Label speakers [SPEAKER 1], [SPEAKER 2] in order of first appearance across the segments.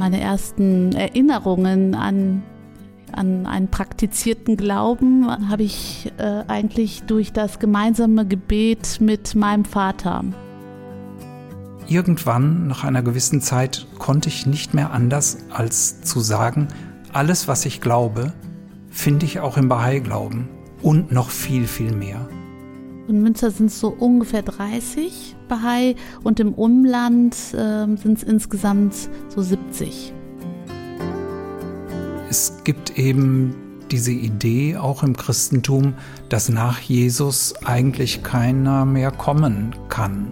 [SPEAKER 1] Meine ersten Erinnerungen an, an einen praktizierten Glauben habe ich äh, eigentlich durch das gemeinsame Gebet mit meinem Vater.
[SPEAKER 2] Irgendwann, nach einer gewissen Zeit, konnte ich nicht mehr anders, als zu sagen, alles, was ich glaube, finde ich auch im Bahai-Glauben und noch viel, viel mehr.
[SPEAKER 1] In Münster sind es so ungefähr 30 Bahai und im Umland äh, sind es insgesamt so 70.
[SPEAKER 2] Es gibt eben diese Idee auch im Christentum, dass nach Jesus eigentlich keiner mehr kommen kann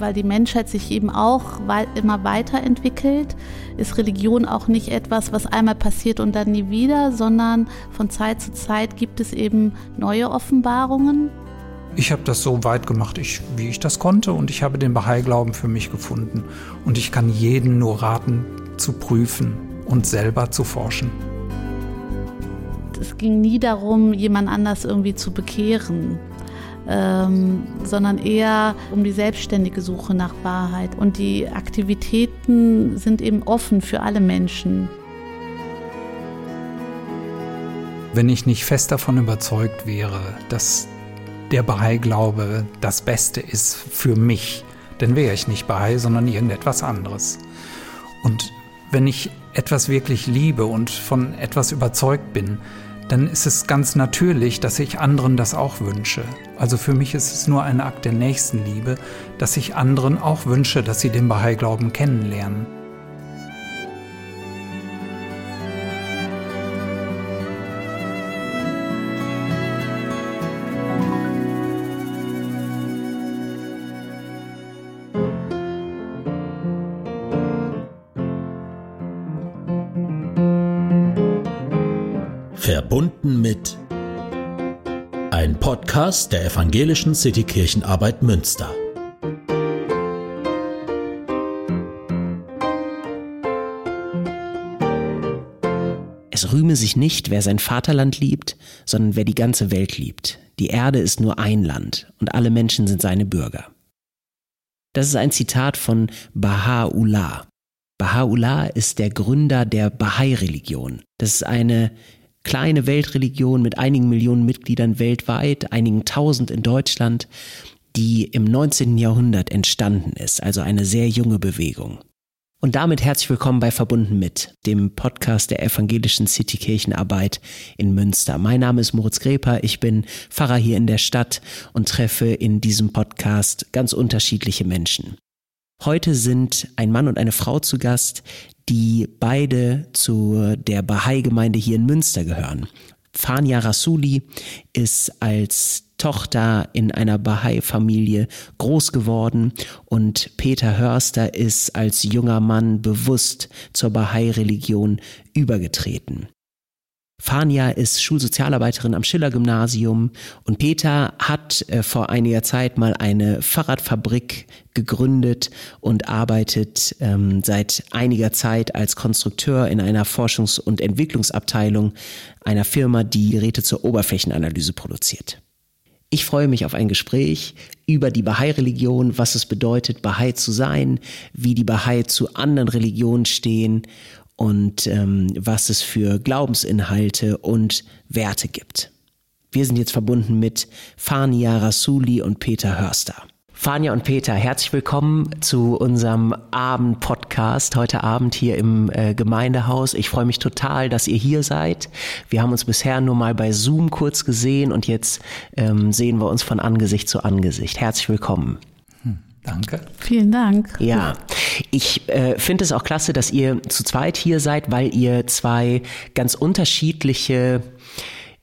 [SPEAKER 1] weil die Menschheit sich eben auch immer weiterentwickelt, ist Religion auch nicht etwas, was einmal passiert und dann nie wieder, sondern von Zeit zu Zeit gibt es eben neue Offenbarungen.
[SPEAKER 2] Ich habe das so weit gemacht, ich, wie ich das konnte und ich habe den Bahai-Glauben für mich gefunden. Und ich kann jeden nur raten, zu prüfen und selber zu forschen.
[SPEAKER 1] Es ging nie darum, jemand anders irgendwie zu bekehren ähm, sondern eher um die selbstständige Suche nach Wahrheit. Und die Aktivitäten sind eben offen für alle Menschen.
[SPEAKER 2] Wenn ich nicht fest davon überzeugt wäre, dass der Bahai-Glaube das Beste ist für mich, dann wäre ich nicht Bahai, sondern irgendetwas anderes. Und wenn ich etwas wirklich liebe und von etwas überzeugt bin, dann ist es ganz natürlich, dass ich anderen das auch wünsche. Also für mich ist es nur ein Akt der Nächstenliebe, dass ich anderen auch wünsche, dass sie den Bahai-Glauben kennenlernen.
[SPEAKER 3] Verbunden mit ein Podcast der Evangelischen Citykirchenarbeit Münster.
[SPEAKER 4] Es rühme sich nicht, wer sein Vaterland liebt, sondern wer die ganze Welt liebt. Die Erde ist nur ein Land und alle Menschen sind seine Bürger. Das ist ein Zitat von Baha'u'llah. Baha'u'llah ist der Gründer der Bahai-Religion. Das ist eine kleine Weltreligion mit einigen Millionen Mitgliedern weltweit, einigen tausend in Deutschland, die im 19. Jahrhundert entstanden ist, also eine sehr junge Bewegung. Und damit herzlich willkommen bei Verbunden mit, dem Podcast der evangelischen Citykirchenarbeit in Münster. Mein Name ist Moritz Greper, ich bin Pfarrer hier in der Stadt und treffe in diesem Podcast ganz unterschiedliche Menschen. Heute sind ein Mann und eine Frau zu Gast, die beide zu der Bahai-Gemeinde hier in Münster gehören. Fania Rasuli ist als Tochter in einer Bahai-Familie groß geworden und Peter Hörster ist als junger Mann bewusst zur Bahai-Religion übergetreten. Fania ist Schulsozialarbeiterin am Schiller-Gymnasium und Peter hat äh, vor einiger Zeit mal eine Fahrradfabrik gegründet und arbeitet ähm, seit einiger Zeit als Konstrukteur in einer Forschungs- und Entwicklungsabteilung einer Firma, die Geräte zur Oberflächenanalyse produziert. Ich freue mich auf ein Gespräch über die Bahai-Religion, was es bedeutet, Bahai zu sein, wie die Bahai zu anderen Religionen stehen und ähm, was es für Glaubensinhalte und Werte gibt. Wir sind jetzt verbunden mit Fania Rasuli und Peter Hörster. Fania und Peter, herzlich willkommen zu unserem Abend-Podcast heute Abend hier im äh, Gemeindehaus. Ich freue mich total, dass ihr hier seid. Wir haben uns bisher nur mal bei Zoom kurz gesehen und jetzt ähm, sehen wir uns von Angesicht zu Angesicht. Herzlich willkommen.
[SPEAKER 2] Danke.
[SPEAKER 1] Vielen Dank.
[SPEAKER 4] Ja, ich äh, finde es auch klasse, dass ihr zu zweit hier seid, weil ihr zwei ganz unterschiedliche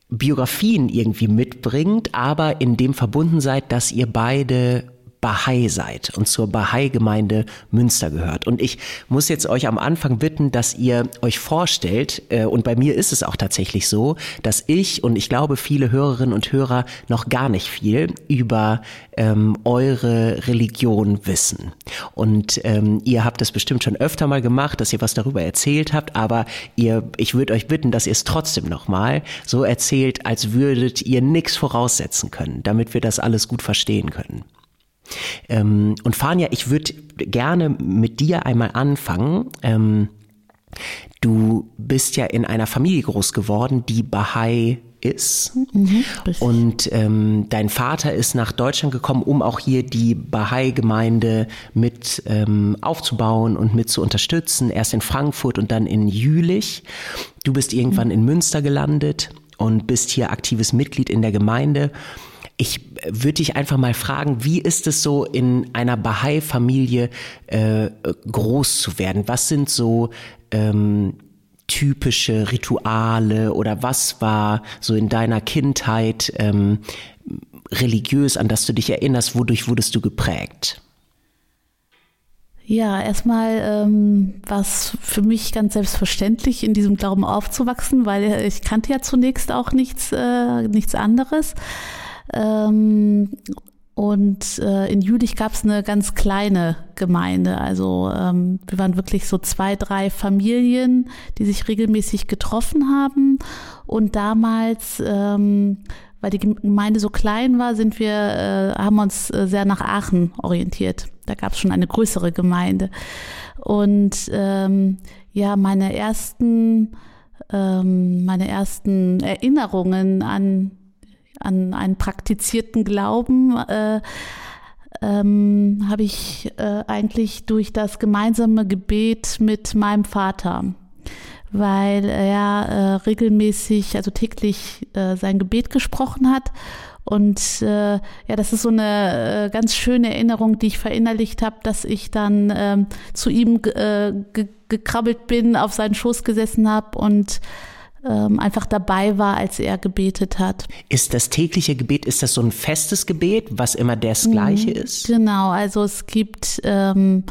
[SPEAKER 4] Biografien irgendwie mitbringt, aber in dem verbunden seid, dass ihr beide Bahai seid und zur Bahai-Gemeinde Münster gehört. Und ich muss jetzt euch am Anfang bitten, dass ihr euch vorstellt, äh, und bei mir ist es auch tatsächlich so, dass ich und ich glaube viele Hörerinnen und Hörer noch gar nicht viel über ähm, eure Religion wissen. Und ähm, ihr habt es bestimmt schon öfter mal gemacht, dass ihr was darüber erzählt habt, aber ihr, ich würde euch bitten, dass ihr es trotzdem nochmal so erzählt, als würdet ihr nichts voraussetzen können, damit wir das alles gut verstehen können. Ähm, und Fania, ich würde gerne mit dir einmal anfangen. Ähm, du bist ja in einer Familie groß geworden, die Bahai ist. Mhm, und ähm, dein Vater ist nach Deutschland gekommen, um auch hier die Bahai-Gemeinde mit ähm, aufzubauen und mit zu unterstützen. Erst in Frankfurt und dann in Jülich. Du bist irgendwann mhm. in Münster gelandet und bist hier aktives Mitglied in der Gemeinde. Ich würde dich einfach mal fragen, wie ist es so in einer Bahai-Familie äh, groß zu werden? Was sind so ähm, typische Rituale oder was war so in deiner Kindheit ähm, religiös, an das du dich erinnerst? Wodurch wurdest du geprägt?
[SPEAKER 1] Ja, erstmal ähm, war es für mich ganz selbstverständlich, in diesem Glauben aufzuwachsen, weil ich kannte ja zunächst auch nichts, äh, nichts anderes. Ähm, und äh, in Jülich gab es eine ganz kleine Gemeinde. Also ähm, wir waren wirklich so zwei, drei Familien, die sich regelmäßig getroffen haben. Und damals, ähm, weil die Gemeinde so klein war, sind wir, äh, haben uns äh, sehr nach Aachen orientiert. Da gab es schon eine größere Gemeinde. Und ähm, ja, meine ersten, ähm, meine ersten Erinnerungen an an einen praktizierten Glauben äh, ähm, habe ich äh, eigentlich durch das gemeinsame Gebet mit meinem Vater, weil er äh, regelmäßig, also täglich äh, sein Gebet gesprochen hat. Und äh, ja, das ist so eine äh, ganz schöne Erinnerung, die ich verinnerlicht habe, dass ich dann ähm, zu ihm gekrabbelt bin, auf seinen Schoß gesessen habe und ähm, einfach dabei war, als er gebetet hat.
[SPEAKER 4] Ist das tägliche Gebet, ist das so ein festes Gebet, was immer das gleiche mhm, ist?
[SPEAKER 1] Genau, also es gibt, ähm,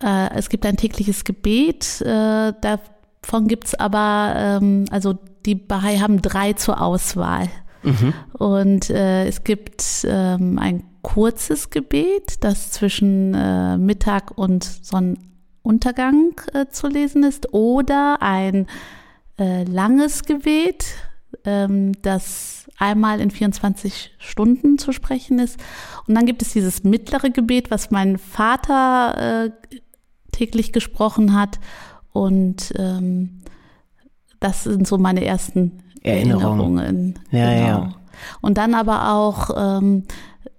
[SPEAKER 1] äh, es gibt ein tägliches Gebet, äh, davon gibt es aber, ähm, also die Bahai haben drei zur Auswahl. Mhm. Und äh, es gibt ähm, ein kurzes Gebet, das zwischen äh, Mittag und Sonnenuntergang äh, zu lesen ist, oder ein äh, langes Gebet, ähm, das einmal in 24 Stunden zu sprechen ist. Und dann gibt es dieses mittlere Gebet, was mein Vater äh, täglich gesprochen hat. Und ähm, das sind so meine ersten Erinnerungen. Erinnerungen.
[SPEAKER 4] Ja, genau. ja.
[SPEAKER 1] Und dann aber auch, ähm,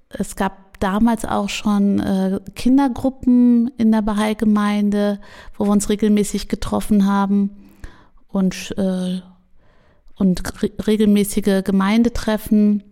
[SPEAKER 1] es gab damals auch schon äh, Kindergruppen in der Bahai-Gemeinde, wo wir uns regelmäßig getroffen haben und, äh, und regelmäßige Gemeindetreffen.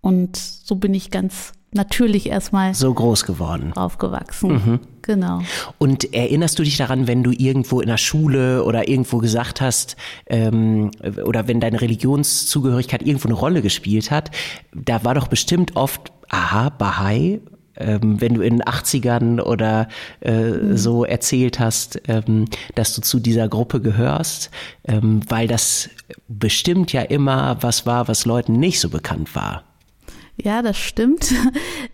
[SPEAKER 1] Und so bin ich ganz natürlich erstmal
[SPEAKER 4] so groß geworden.
[SPEAKER 1] Aufgewachsen. Mhm. Genau.
[SPEAKER 4] Und erinnerst du dich daran, wenn du irgendwo in der Schule oder irgendwo gesagt hast, ähm, oder wenn deine Religionszugehörigkeit irgendwo eine Rolle gespielt hat, da war doch bestimmt oft, aha, Bahai, ähm, wenn du in den 80ern oder äh, mhm. so erzählt hast, ähm, dass du zu dieser Gruppe gehörst, ähm, weil das bestimmt ja immer was war, was Leuten nicht so bekannt war.
[SPEAKER 1] Ja, das stimmt.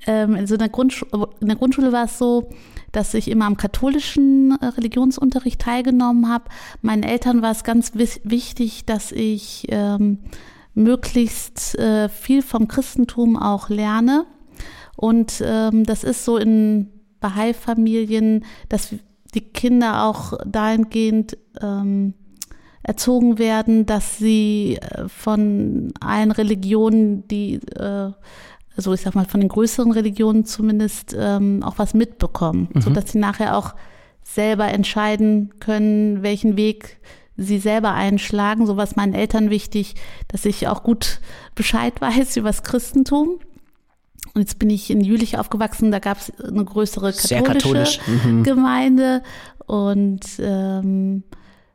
[SPEAKER 1] Ähm, in, so einer Grundschule, in der Grundschule war es so, dass ich immer am katholischen äh, Religionsunterricht teilgenommen habe. Meinen Eltern war es ganz wichtig, dass ich ähm, möglichst äh, viel vom Christentum auch lerne. Und ähm, das ist so in Bahai-Familien, dass die Kinder auch dahingehend ähm, erzogen werden, dass sie äh, von allen Religionen, die, äh, also ich sag mal, von den größeren Religionen zumindest ähm, auch was mitbekommen, mhm. sodass sie nachher auch selber entscheiden können, welchen Weg sie selber einschlagen. So was meinen Eltern wichtig, dass ich auch gut Bescheid weiß über das Christentum und jetzt bin ich in Jülich aufgewachsen, da gab es eine größere katholische katholisch. mhm. Gemeinde. Und ähm,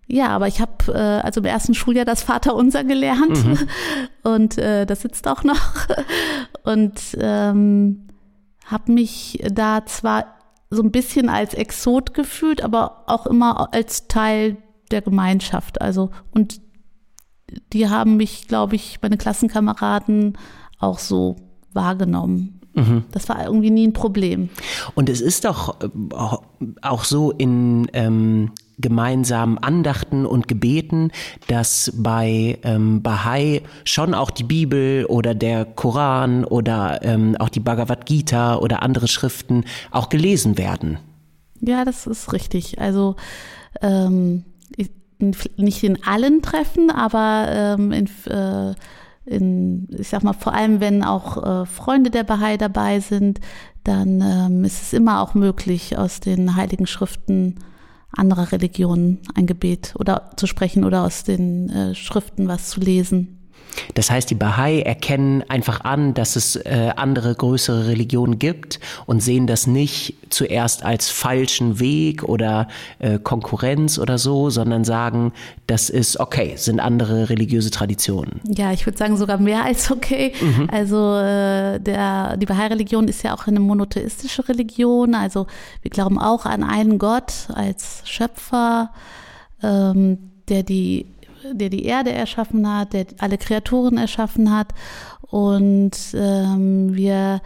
[SPEAKER 1] ja, aber ich habe äh, also im ersten Schuljahr das Vaterunser gelernt mhm. und äh, das sitzt auch noch. Und ähm, habe mich da zwar so ein bisschen als Exot gefühlt, aber auch immer als Teil der Gemeinschaft. Also und die haben mich, glaube ich, meine Klassenkameraden auch so wahrgenommen. Mhm. Das war irgendwie nie ein Problem.
[SPEAKER 4] Und es ist doch äh, auch so in ähm, gemeinsamen Andachten und Gebeten, dass bei ähm, Bahai schon auch die Bibel oder der Koran oder ähm, auch die Bhagavad Gita oder andere Schriften auch gelesen werden.
[SPEAKER 1] Ja, das ist richtig. Also ähm, nicht in allen Treffen, aber ähm, in, äh, in, ich sag mal, vor allem wenn auch äh, Freunde der Bahai dabei sind, dann ähm, ist es immer auch möglich, aus den heiligen Schriften anderer Religionen ein Gebet oder zu sprechen oder aus den äh, Schriften was zu lesen.
[SPEAKER 4] Das heißt, die Bahai erkennen einfach an, dass es äh, andere größere Religionen gibt und sehen das nicht zuerst als falschen Weg oder äh, Konkurrenz oder so, sondern sagen, das ist okay, sind andere religiöse Traditionen.
[SPEAKER 1] Ja, ich würde sagen sogar mehr als okay. Mhm. Also äh, der, die Bahai-Religion ist ja auch eine monotheistische Religion. Also wir glauben auch an einen Gott als Schöpfer, ähm, der die der die Erde erschaffen hat, der alle Kreaturen erschaffen hat. Und ähm, wir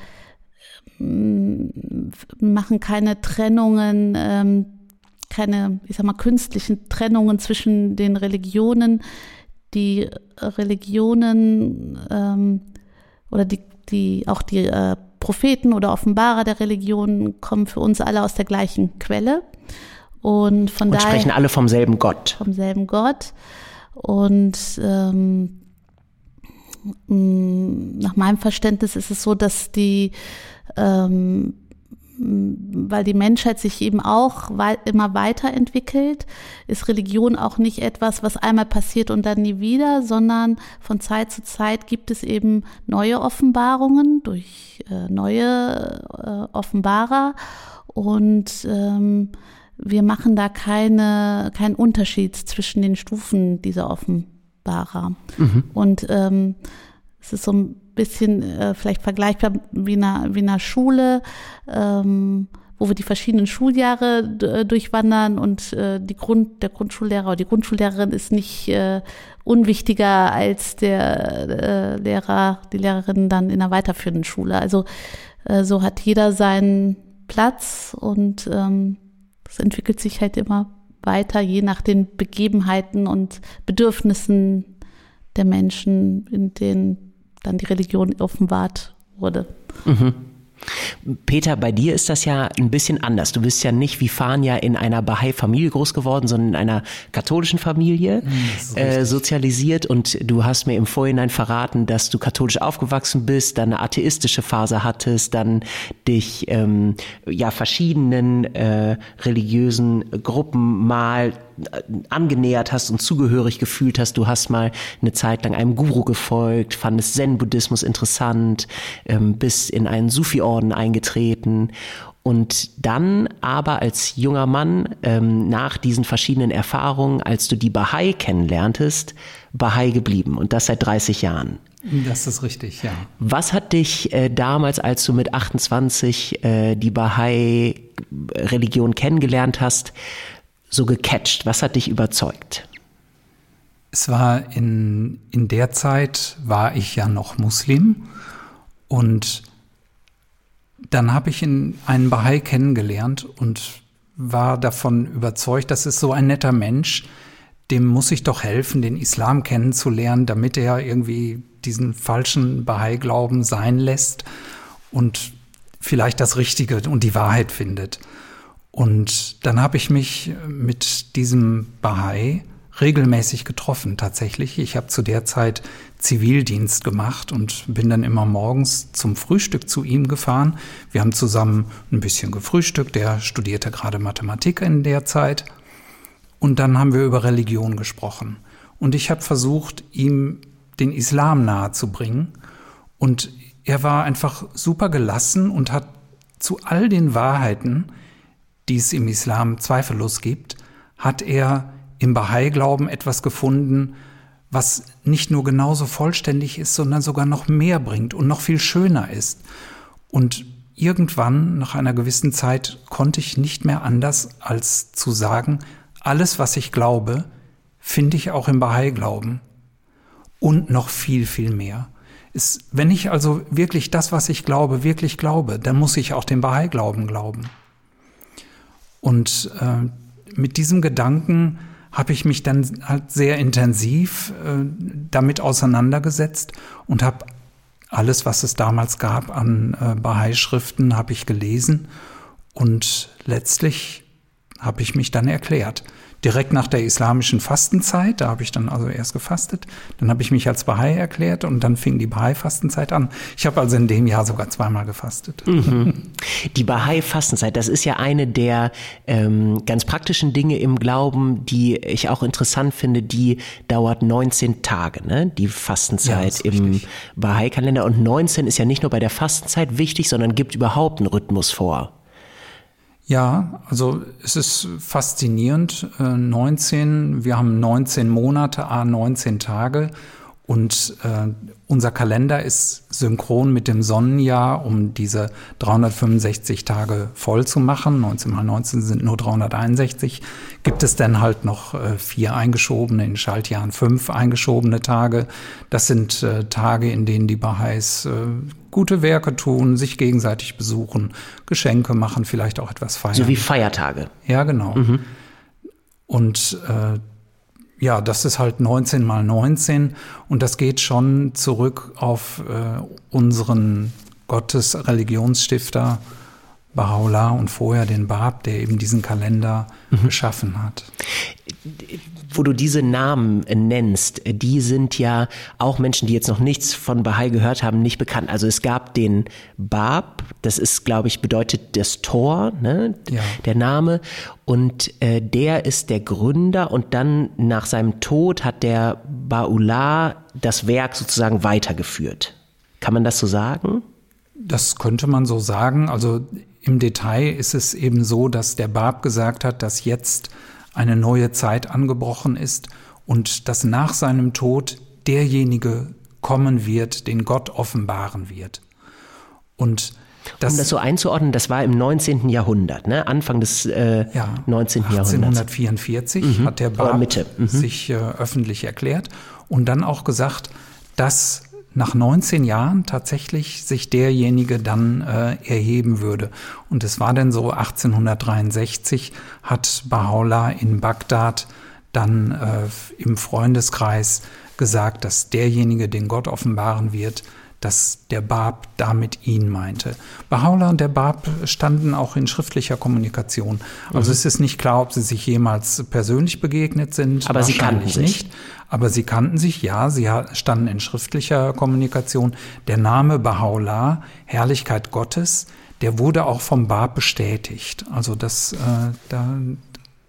[SPEAKER 1] ähm, machen keine Trennungen, ähm, keine, ich sag mal, künstlichen Trennungen zwischen den Religionen. Die Religionen ähm, oder die, die auch die äh, Propheten oder Offenbarer der Religion kommen für uns alle aus der gleichen Quelle. Und von
[SPEAKER 4] und
[SPEAKER 1] daher.
[SPEAKER 4] sprechen alle vom selben Gott.
[SPEAKER 1] Vom selben Gott. Und ähm, nach meinem Verständnis ist es so, dass die, ähm, weil die Menschheit sich eben auch wei immer weiterentwickelt, ist Religion auch nicht etwas, was einmal passiert und dann nie wieder, sondern von Zeit zu Zeit gibt es eben neue Offenbarungen durch äh, neue äh, Offenbarer. Und ähm, wir machen da keine, keinen Unterschied zwischen den Stufen dieser Offenbarer. Mhm. Und ähm, es ist so ein bisschen äh, vielleicht vergleichbar wie einer, wie einer Schule, ähm, wo wir die verschiedenen Schuljahre äh, durchwandern und äh, die Grund, der Grundschullehrer oder die Grundschullehrerin ist nicht äh, unwichtiger als der äh, Lehrer, die Lehrerin dann in einer weiterführenden Schule. Also äh, so hat jeder seinen Platz und ähm, es entwickelt sich halt immer weiter, je nach den Begebenheiten und Bedürfnissen der Menschen, in denen dann die Religion offenbart wurde.
[SPEAKER 4] Mhm. Peter, bei dir ist das ja ein bisschen anders. Du bist ja nicht wie Fania in einer Bahai-Familie groß geworden, sondern in einer katholischen Familie hm, äh, sozialisiert. Und du hast mir im Vorhinein verraten, dass du katholisch aufgewachsen bist, dann eine atheistische Phase hattest, dann dich ähm, ja verschiedenen äh, religiösen Gruppen mal angenähert hast und zugehörig gefühlt hast. Du hast mal eine Zeit lang einem Guru gefolgt, fandest Zen-Buddhismus interessant, ähm, bist in einen Sufi-Orden eingetreten und dann aber als junger Mann ähm, nach diesen verschiedenen Erfahrungen, als du die Bahai kennenlerntest, Bahai geblieben und das seit 30 Jahren.
[SPEAKER 2] Das ist richtig, ja.
[SPEAKER 4] Was hat dich äh, damals, als du mit 28 äh, die Bahai-Religion kennengelernt hast, so gecatcht? Was hat dich überzeugt?
[SPEAKER 2] Es war in, in der Zeit, war ich ja noch Muslim und dann habe ich in einen Bahai kennengelernt und war davon überzeugt, das ist so ein netter Mensch, dem muss ich doch helfen, den Islam kennenzulernen, damit er irgendwie diesen falschen Bahai-Glauben sein lässt und vielleicht das Richtige und die Wahrheit findet. Und dann habe ich mich mit diesem Bahai regelmäßig getroffen, tatsächlich. Ich habe zu der Zeit Zivildienst gemacht und bin dann immer morgens zum Frühstück zu ihm gefahren. Wir haben zusammen ein bisschen gefrühstückt. Der studierte gerade Mathematik in der Zeit. Und dann haben wir über Religion gesprochen. Und ich habe versucht, ihm den Islam nahezubringen. Und er war einfach super gelassen und hat zu all den Wahrheiten, die es im Islam zweifellos gibt, hat er im Bahai-Glauben etwas gefunden, was nicht nur genauso vollständig ist, sondern sogar noch mehr bringt und noch viel schöner ist. Und irgendwann, nach einer gewissen Zeit, konnte ich nicht mehr anders, als zu sagen, alles, was ich glaube, finde ich auch im Bahai-Glauben. Und noch viel, viel mehr. Ist, wenn ich also wirklich das, was ich glaube, wirklich glaube, dann muss ich auch dem Bahai-Glauben glauben. Und äh, mit diesem Gedanken habe ich mich dann halt sehr intensiv äh, damit auseinandergesetzt und habe alles, was es damals gab an äh, Bahai-Schriften, habe ich gelesen. Und letztlich habe ich mich dann erklärt direkt nach der islamischen Fastenzeit. Da habe ich dann also erst gefastet. Dann habe ich mich als Bahai erklärt und dann fing die Bahai-Fastenzeit an. Ich habe also in dem Jahr sogar zweimal gefastet. Mhm.
[SPEAKER 4] Die Bahai-Fastenzeit, das ist ja eine der ähm, ganz praktischen Dinge im Glauben, die ich auch interessant finde. Die dauert 19 Tage, ne? die Fastenzeit ja, im Bahai-Kalender. Und 19 ist ja nicht nur bei der Fastenzeit wichtig, sondern gibt überhaupt einen Rhythmus vor.
[SPEAKER 2] Ja, also es ist faszinierend. 19, äh, wir haben 19 Monate, a 19 Tage und äh, unser Kalender ist synchron mit dem Sonnenjahr, um diese 365 Tage voll zu machen. 19 mal 19 sind nur 361. Gibt es dann halt noch äh, vier eingeschobene, in Schaltjahren fünf eingeschobene Tage. Das sind äh, Tage, in denen die Baha'is äh, gute Werke tun, sich gegenseitig besuchen, Geschenke machen, vielleicht auch etwas feiern.
[SPEAKER 4] So wie Feiertage.
[SPEAKER 2] Ja, genau. Mhm. Und äh, ja, das ist halt 19 mal 19 und das geht schon zurück auf äh, unseren Gottes-Religionsstifter Baha'u'llah und vorher den Bab, der eben diesen Kalender mhm. geschaffen hat
[SPEAKER 4] wo du diese Namen nennst, die sind ja auch Menschen, die jetzt noch nichts von Bahai gehört haben, nicht bekannt. Also es gab den Bab, das ist, glaube ich, bedeutet das Tor, ne? Ja. der Name. Und äh, der ist der Gründer und dann nach seinem Tod hat der Ba'ullah das Werk sozusagen weitergeführt. Kann man das so sagen?
[SPEAKER 2] Das könnte man so sagen. Also im Detail ist es eben so, dass der Bab gesagt hat, dass jetzt eine neue Zeit angebrochen ist und dass nach seinem Tod derjenige kommen wird, den Gott offenbaren wird.
[SPEAKER 4] Und das, um das so einzuordnen, das war im 19. Jahrhundert, ne? Anfang des äh, ja, 19. Jahrhunderts.
[SPEAKER 2] 1844 mhm. hat der Bab mhm. sich äh, öffentlich erklärt und dann auch gesagt, dass nach 19 Jahren tatsächlich sich derjenige dann äh, erheben würde. Und es war dann so 1863 hat Baha'u'llah in Bagdad dann äh, im Freundeskreis gesagt, dass derjenige, den Gott offenbaren wird, dass der Bab damit ihn meinte. Baha'u'llah und der Bab standen auch in schriftlicher Kommunikation. Also mhm. es ist nicht klar, ob sie sich jemals persönlich begegnet sind.
[SPEAKER 4] Aber sie kannten sich. nicht.
[SPEAKER 2] Aber sie kannten sich, ja, sie standen in schriftlicher Kommunikation. Der Name Baha'u'llah, Herrlichkeit Gottes, der wurde auch vom Bab bestätigt. Also das, äh, da,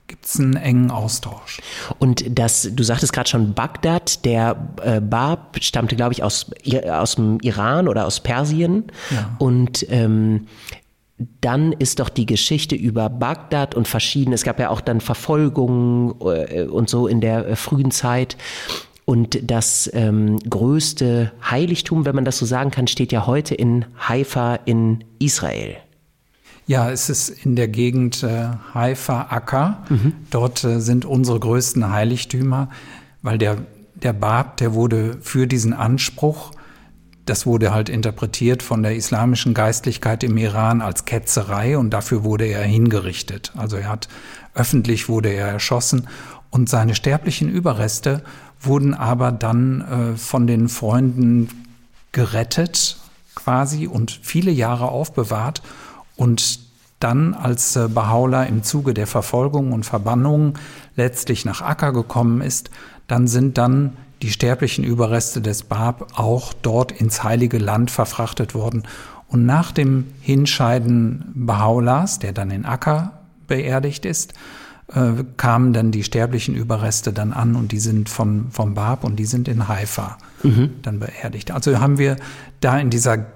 [SPEAKER 2] gibt es einen engen Austausch.
[SPEAKER 4] Und das, du sagtest gerade schon Bagdad, der äh, Bab stammte, glaube ich, aus, aus dem Iran oder aus Persien. Ja. Und ähm, dann ist doch die Geschichte über Bagdad und verschiedene, es gab ja auch dann Verfolgungen äh, und so in der äh, frühen Zeit. Und das ähm, größte Heiligtum, wenn man das so sagen kann, steht ja heute in Haifa in Israel.
[SPEAKER 2] Ja, es ist in der Gegend äh, Haifa Akka. Mhm. Dort äh, sind unsere größten Heiligtümer, weil der, der Bab, der wurde für diesen Anspruch, das wurde halt interpretiert von der islamischen Geistlichkeit im Iran als Ketzerei und dafür wurde er hingerichtet. Also er hat öffentlich wurde er erschossen und seine sterblichen Überreste wurden aber dann äh, von den Freunden gerettet quasi und viele Jahre aufbewahrt und dann, als äh, Bahá'u'lláh im Zuge der Verfolgung und Verbannung letztlich nach Akka gekommen ist, dann sind dann die sterblichen Überreste des Bab auch dort ins Heilige Land verfrachtet worden. Und nach dem Hinscheiden Bahá'u'llahs, der dann in Akka beerdigt ist, äh, kamen dann die sterblichen Überreste dann an und die sind von, vom Bab und die sind in Haifa mhm. dann beerdigt. Also haben wir da in dieser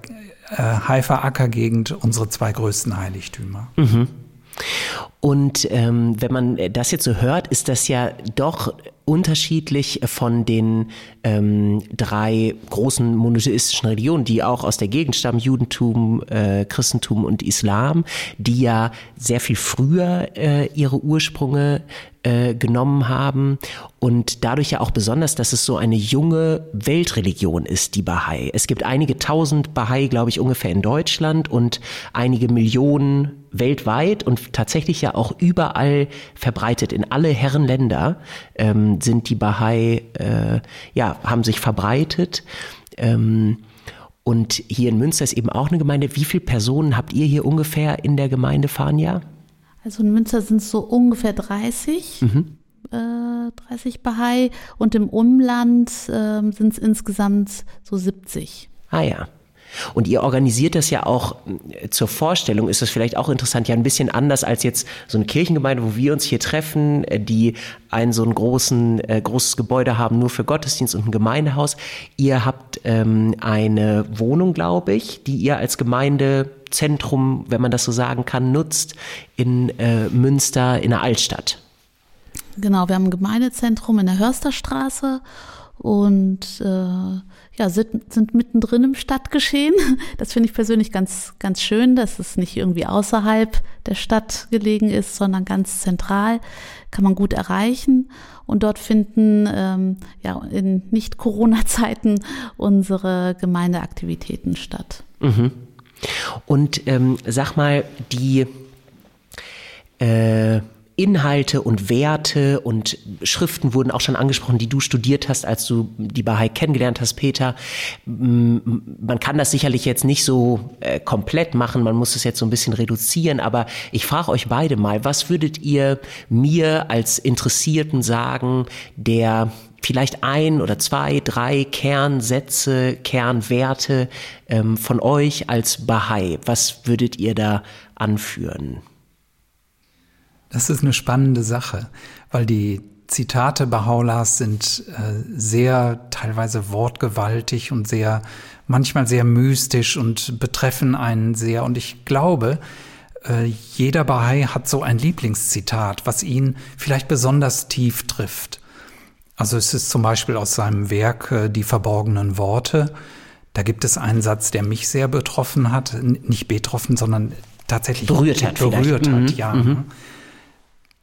[SPEAKER 2] äh, Haifa-Acker-Gegend unsere zwei größten Heiligtümer. Mhm.
[SPEAKER 4] Und ähm, wenn man das jetzt so hört, ist das ja doch unterschiedlich von den ähm, drei großen monotheistischen Religionen, die auch aus der Gegend stammen, Judentum, äh, Christentum und Islam, die ja sehr viel früher äh, ihre Ursprünge äh, genommen haben und dadurch ja auch besonders, dass es so eine junge Weltreligion ist, die Bahai. Es gibt einige tausend Bahai, glaube ich, ungefähr in Deutschland und einige Millionen weltweit und tatsächlich ja auch überall verbreitet. In alle Herrenländer ähm, sind die Bahai, äh, ja, haben sich verbreitet. Ähm, und hier in Münster ist eben auch eine Gemeinde. Wie viele Personen habt ihr hier ungefähr in der Gemeinde Fania?
[SPEAKER 1] Also in Münster sind es so ungefähr 30. Mhm. 30 Bahai und im Umland äh, sind es insgesamt so 70.
[SPEAKER 4] Ah ja. Und ihr organisiert das ja auch äh, zur Vorstellung, ist das vielleicht auch interessant, ja ein bisschen anders als jetzt so eine Kirchengemeinde, wo wir uns hier treffen, äh, die ein so ein großen, äh, großes Gebäude haben, nur für Gottesdienst und ein Gemeindehaus. Ihr habt ähm, eine Wohnung, glaube ich, die ihr als Gemeindezentrum, wenn man das so sagen kann, nutzt in äh, Münster in der Altstadt.
[SPEAKER 1] Genau, wir haben ein Gemeindezentrum in der Hörsterstraße und äh, ja, sind, sind mittendrin im Stadtgeschehen. Das finde ich persönlich ganz, ganz schön, dass es nicht irgendwie außerhalb der Stadt gelegen ist, sondern ganz zentral, kann man gut erreichen. Und dort finden ähm, ja in Nicht-Corona-Zeiten unsere Gemeindeaktivitäten statt.
[SPEAKER 4] Mhm. Und ähm, sag mal, die äh, Inhalte und Werte und Schriften wurden auch schon angesprochen, die du studiert hast, als du die Bahai kennengelernt hast, Peter. Man kann das sicherlich jetzt nicht so äh, komplett machen, man muss es jetzt so ein bisschen reduzieren, aber ich frage euch beide mal, was würdet ihr mir als Interessierten sagen, der vielleicht ein oder zwei, drei Kernsätze, Kernwerte ähm, von euch als Bahai, was würdet ihr da anführen?
[SPEAKER 2] Das ist eine spannende Sache, weil die Zitate Bahaulas sind äh, sehr teilweise wortgewaltig und sehr, manchmal sehr mystisch und betreffen einen sehr. Und ich glaube, äh, jeder Bahai hat so ein Lieblingszitat, was ihn vielleicht besonders tief trifft. Also es ist zum Beispiel aus seinem Werk äh, Die verborgenen Worte. Da gibt es einen Satz, der mich sehr betroffen hat, nicht betroffen, sondern tatsächlich
[SPEAKER 4] berührt hat.
[SPEAKER 2] Berührt hat, mhm. ja. Mhm.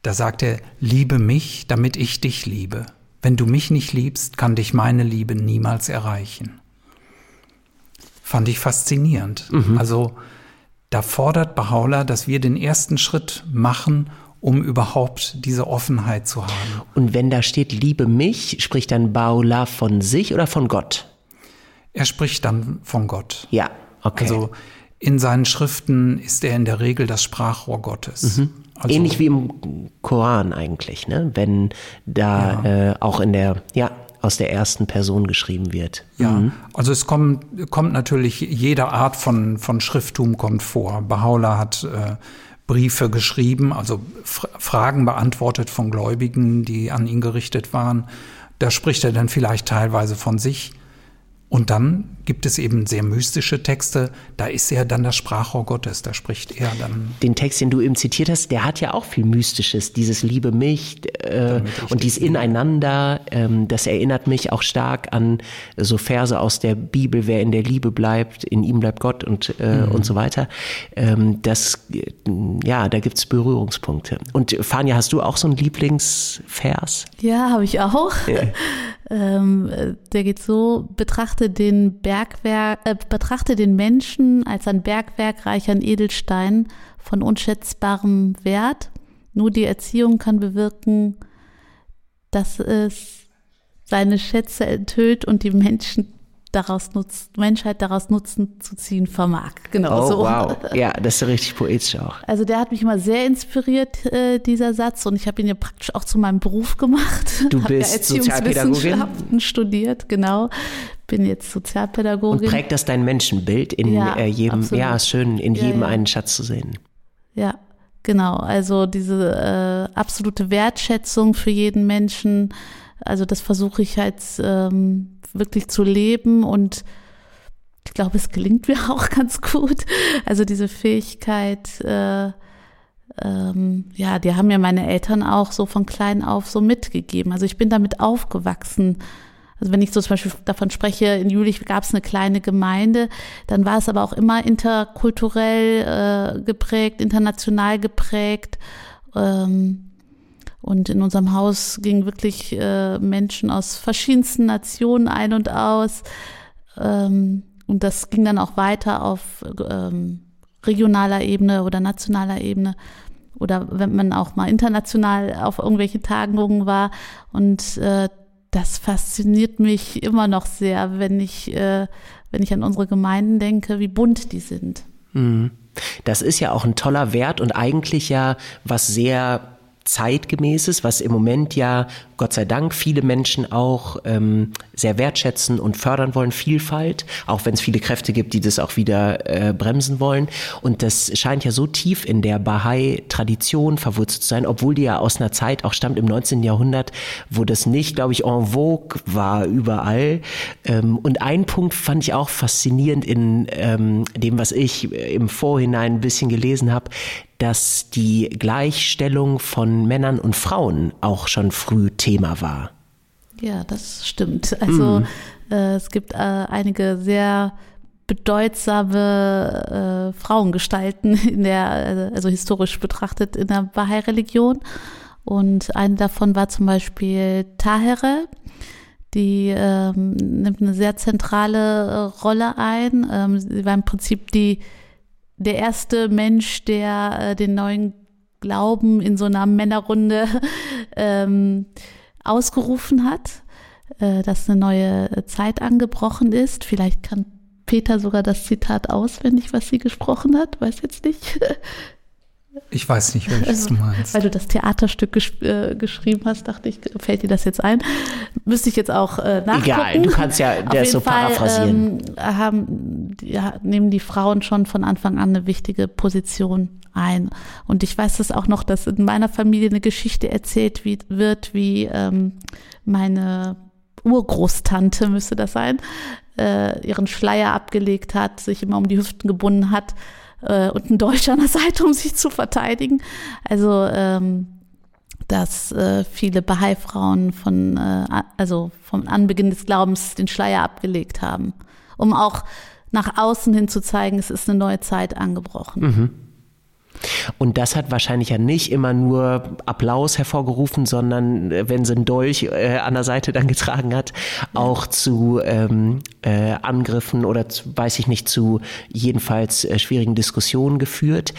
[SPEAKER 2] Da sagt er, liebe mich, damit ich dich liebe. Wenn du mich nicht liebst, kann dich meine Liebe niemals erreichen. Fand ich faszinierend. Mhm. Also da fordert Bahá'u'lláh, dass wir den ersten Schritt machen, um überhaupt diese Offenheit zu haben.
[SPEAKER 4] Und wenn da steht, liebe mich, spricht dann Bahá'u'lláh von sich oder von Gott?
[SPEAKER 2] Er spricht dann von Gott.
[SPEAKER 4] Ja, okay.
[SPEAKER 2] Also in seinen Schriften ist er in der Regel das Sprachrohr Gottes. Mhm.
[SPEAKER 4] Also, Ähnlich wie im Koran eigentlich, ne? wenn da ja. äh, auch in der, ja, aus der ersten Person geschrieben wird.
[SPEAKER 2] Ja, mhm. also es kommt, kommt natürlich, jede Art von, von Schrifttum kommt vor. Bahá'u'lláh hat äh, Briefe geschrieben, also Fragen beantwortet von Gläubigen, die an ihn gerichtet waren. Da spricht er dann vielleicht teilweise von sich. Und dann gibt es eben sehr mystische Texte, da ist er dann das Sprachrohr Gottes, da spricht er dann.
[SPEAKER 4] Den Text, den du eben zitiert hast, der hat ja auch viel Mystisches, dieses Liebe mich äh, und dieses Ineinander, ähm, das erinnert mich auch stark an so Verse aus der Bibel, wer in der Liebe bleibt, in ihm bleibt Gott und, äh, mhm. und so weiter. Ähm, das, ja, da gibt's Berührungspunkte. Und Fania, hast du auch so einen Lieblingsvers?
[SPEAKER 1] Ja, habe ich auch. Ja. ähm, der geht so, betrachte den Berg Bergwerk, äh, betrachte den Menschen als ein Bergwerk reich an Edelsteinen von unschätzbarem Wert. Nur die Erziehung kann bewirken, dass es seine Schätze enthüllt und die Menschen daraus nutzt, Menschheit daraus Nutzen zu ziehen vermag.
[SPEAKER 4] Genau oh, so. Wow. Ja, das ist richtig poetisch auch.
[SPEAKER 1] Also der hat mich mal sehr inspiriert, äh, dieser Satz, und ich habe ihn ja praktisch auch zu meinem Beruf gemacht.
[SPEAKER 4] Du bist Sozialpädagogin?
[SPEAKER 1] studiert, genau. Bin jetzt Sozialpädagogin.
[SPEAKER 4] Und prägt das dein Menschenbild in ja, äh, jedem, absolut. ja, schön, in ja, jedem ja. einen Schatz zu sehen.
[SPEAKER 1] Ja, genau. Also diese äh, absolute Wertschätzung für jeden Menschen, also das versuche ich halt ähm, wirklich zu leben und ich glaube, es gelingt mir auch ganz gut. Also diese Fähigkeit, äh, ähm, ja, die haben mir meine Eltern auch so von klein auf so mitgegeben. Also ich bin damit aufgewachsen. Also wenn ich so zum Beispiel davon spreche, in Jülich gab es eine kleine Gemeinde, dann war es aber auch immer interkulturell äh, geprägt, international geprägt. Ähm, und in unserem Haus gingen wirklich äh, Menschen aus verschiedensten Nationen ein und aus. Ähm, und das ging dann auch weiter auf ähm, regionaler Ebene oder nationaler Ebene oder wenn man auch mal international auf irgendwelche Tagungen war. Und äh, das fasziniert mich immer noch sehr, wenn ich, äh, wenn ich an unsere Gemeinden denke, wie bunt die sind.
[SPEAKER 4] Mhm. Das ist ja auch ein toller Wert und eigentlich ja was sehr zeitgemäßes, was im Moment ja Gott sei Dank viele Menschen auch ähm, sehr wertschätzen und fördern wollen, Vielfalt, auch wenn es viele Kräfte gibt, die das auch wieder äh, bremsen wollen. Und das scheint ja so tief in der Bahai-Tradition verwurzelt zu sein, obwohl die ja aus einer Zeit auch stammt im 19. Jahrhundert, wo das nicht, glaube ich, en vogue war überall. Ähm, und ein Punkt fand ich auch faszinierend in ähm, dem, was ich im Vorhinein ein bisschen gelesen habe, dass die Gleichstellung von Männern und Frauen auch schon früh Thema war.
[SPEAKER 1] Ja, das stimmt. Also mm. äh, es gibt äh, einige sehr bedeutsame äh, Frauengestalten in der, äh, also historisch betrachtet in der Bahai-Religion. Und eine davon war zum Beispiel Tahere. Die ähm, nimmt eine sehr zentrale äh, Rolle ein. Ähm, sie war im Prinzip die der erste Mensch, der äh, den neuen Glauben in so einer Männerrunde ähm, ausgerufen hat, äh, dass eine neue Zeit angebrochen ist. Vielleicht kann Peter sogar das Zitat auswendig, was sie gesprochen hat, weiß jetzt nicht.
[SPEAKER 2] Ich weiß nicht, welches also, du meinst.
[SPEAKER 1] Weil du das Theaterstück gesch äh, geschrieben hast, dachte ich, fällt dir das jetzt ein? Müsste ich jetzt auch äh, nachgucken.
[SPEAKER 4] Egal, du kannst ja das so Fall, paraphrasieren.
[SPEAKER 1] Ähm, haben, ja, nehmen die Frauen schon von Anfang an eine wichtige Position ein. Und ich weiß es auch noch, dass in meiner Familie eine Geschichte erzählt wie, wird, wie ähm, meine Urgroßtante, müsste das sein, äh, ihren Schleier abgelegt hat, sich immer um die Hüften gebunden hat äh, und ein Deutscher an der Seite, um sich zu verteidigen. Also ähm, dass äh, viele Bahai-Frauen von, äh, also vom Anbeginn des Glaubens den Schleier abgelegt haben, um auch nach außen hin zu zeigen, es ist eine neue Zeit angebrochen. Mhm.
[SPEAKER 4] Und das hat wahrscheinlich ja nicht immer nur Applaus hervorgerufen, sondern äh, wenn sie einen Dolch äh, an der Seite dann getragen hat, auch zu ähm, äh, Angriffen oder zu, weiß ich nicht, zu jedenfalls äh, schwierigen Diskussionen geführt.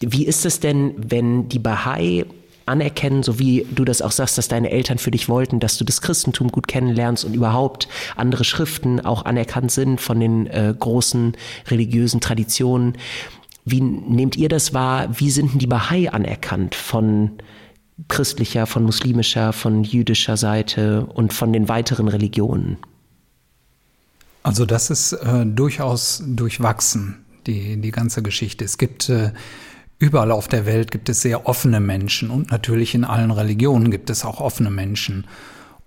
[SPEAKER 4] Wie ist es denn, wenn die Bahai anerkennen, so wie du das auch sagst, dass deine Eltern für dich wollten, dass du das Christentum gut kennenlernst und überhaupt andere Schriften auch anerkannt sind von den äh, großen religiösen Traditionen. Wie nehmt ihr das wahr? Wie sind denn die Bahai anerkannt von christlicher, von muslimischer, von jüdischer Seite und von den weiteren Religionen?
[SPEAKER 2] Also das ist äh, durchaus durchwachsen, die, die ganze Geschichte. Es gibt äh, überall auf der Welt gibt es sehr offene Menschen und natürlich in allen Religionen gibt es auch offene Menschen.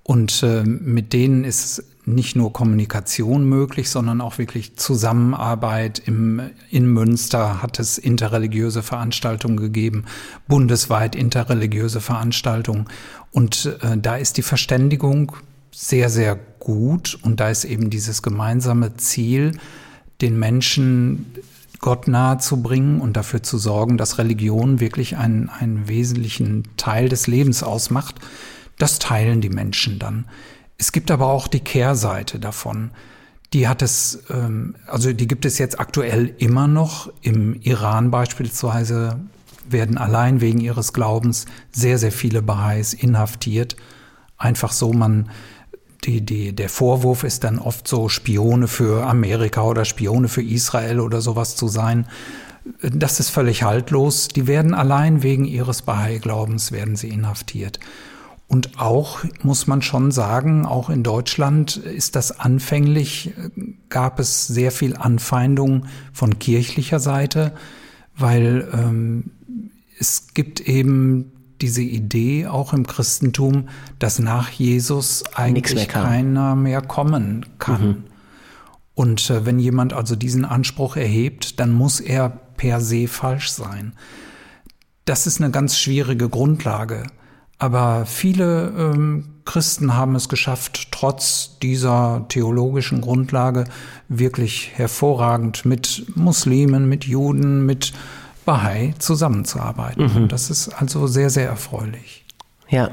[SPEAKER 2] Und äh, mit denen ist nicht nur Kommunikation möglich, sondern auch wirklich Zusammenarbeit. Im, in Münster hat es interreligiöse Veranstaltungen gegeben, bundesweit interreligiöse Veranstaltungen. Und äh, da ist die Verständigung sehr, sehr gut. Und da ist eben dieses gemeinsame Ziel, den Menschen Gott nahe zu bringen und dafür zu sorgen, dass Religion wirklich einen, einen wesentlichen Teil des Lebens ausmacht. Das teilen die Menschen dann. Es gibt aber auch die Kehrseite davon. Die hat es, ähm, also die gibt es jetzt aktuell immer noch. Im Iran beispielsweise werden allein wegen ihres Glaubens sehr, sehr viele Baha'is inhaftiert. Einfach so, man, die, die, der Vorwurf ist dann oft so, Spione für Amerika oder Spione für Israel oder sowas zu sein. Das ist völlig haltlos. Die werden allein wegen ihres Bahai-Glaubens werden sie inhaftiert. Und auch muss man schon sagen, auch in Deutschland ist das anfänglich, gab es sehr viel Anfeindung von kirchlicher Seite, weil ähm, es gibt eben diese Idee auch im Christentum, dass nach Jesus eigentlich mehr keiner mehr kommen kann. Mhm. Und äh, wenn jemand also diesen Anspruch erhebt, dann muss er per se falsch sein. Das ist eine ganz schwierige Grundlage. Aber viele ähm, Christen haben es geschafft, trotz dieser theologischen Grundlage wirklich hervorragend mit Muslimen, mit Juden, mit Bahai zusammenzuarbeiten. Mhm. Das ist also sehr, sehr erfreulich.
[SPEAKER 4] Ja,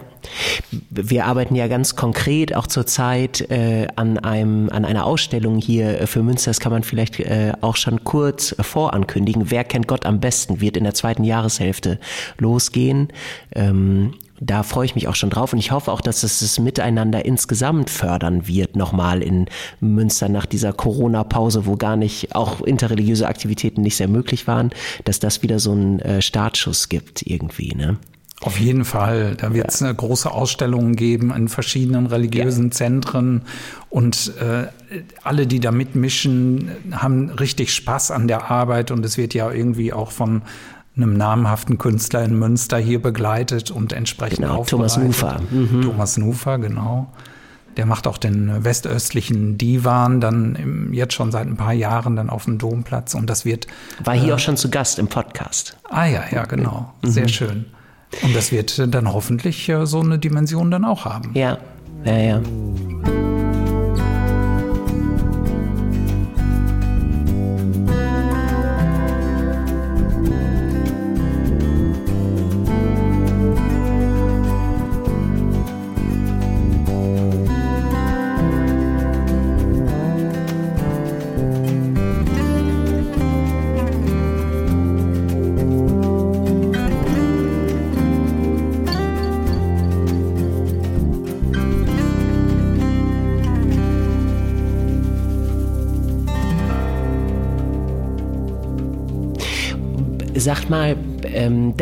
[SPEAKER 4] wir arbeiten ja ganz konkret auch zurzeit äh, an einem an einer Ausstellung hier für Münster. Das kann man vielleicht äh, auch schon kurz vorankündigen. Wer kennt Gott am besten? Wird in der zweiten Jahreshälfte losgehen. Ähm, da freue ich mich auch schon drauf und ich hoffe auch, dass es das Miteinander insgesamt fördern wird, nochmal in Münster nach dieser Corona-Pause, wo gar nicht, auch interreligiöse Aktivitäten nicht sehr möglich waren, dass das wieder so einen äh, Startschuss gibt irgendwie, ne?
[SPEAKER 2] Auf jeden Fall. Da wird es ja. große Ausstellungen geben in verschiedenen religiösen ja. Zentren. Und äh, alle, die da mitmischen, haben richtig Spaß an der Arbeit. Und es wird ja irgendwie auch von einem namhaften Künstler in Münster hier begleitet und entsprechend
[SPEAKER 4] genau, Thomas Nufer.
[SPEAKER 2] Mhm. Thomas Nufer, genau. Der macht auch den westöstlichen Divan dann im, jetzt schon seit ein paar Jahren dann auf dem Domplatz und das wird.
[SPEAKER 4] War hier äh, auch schon zu Gast im Podcast.
[SPEAKER 2] Ah ja, ja, genau. Sehr mhm. schön. Und das wird dann hoffentlich äh, so eine Dimension dann auch haben.
[SPEAKER 4] Ja, ja, ja.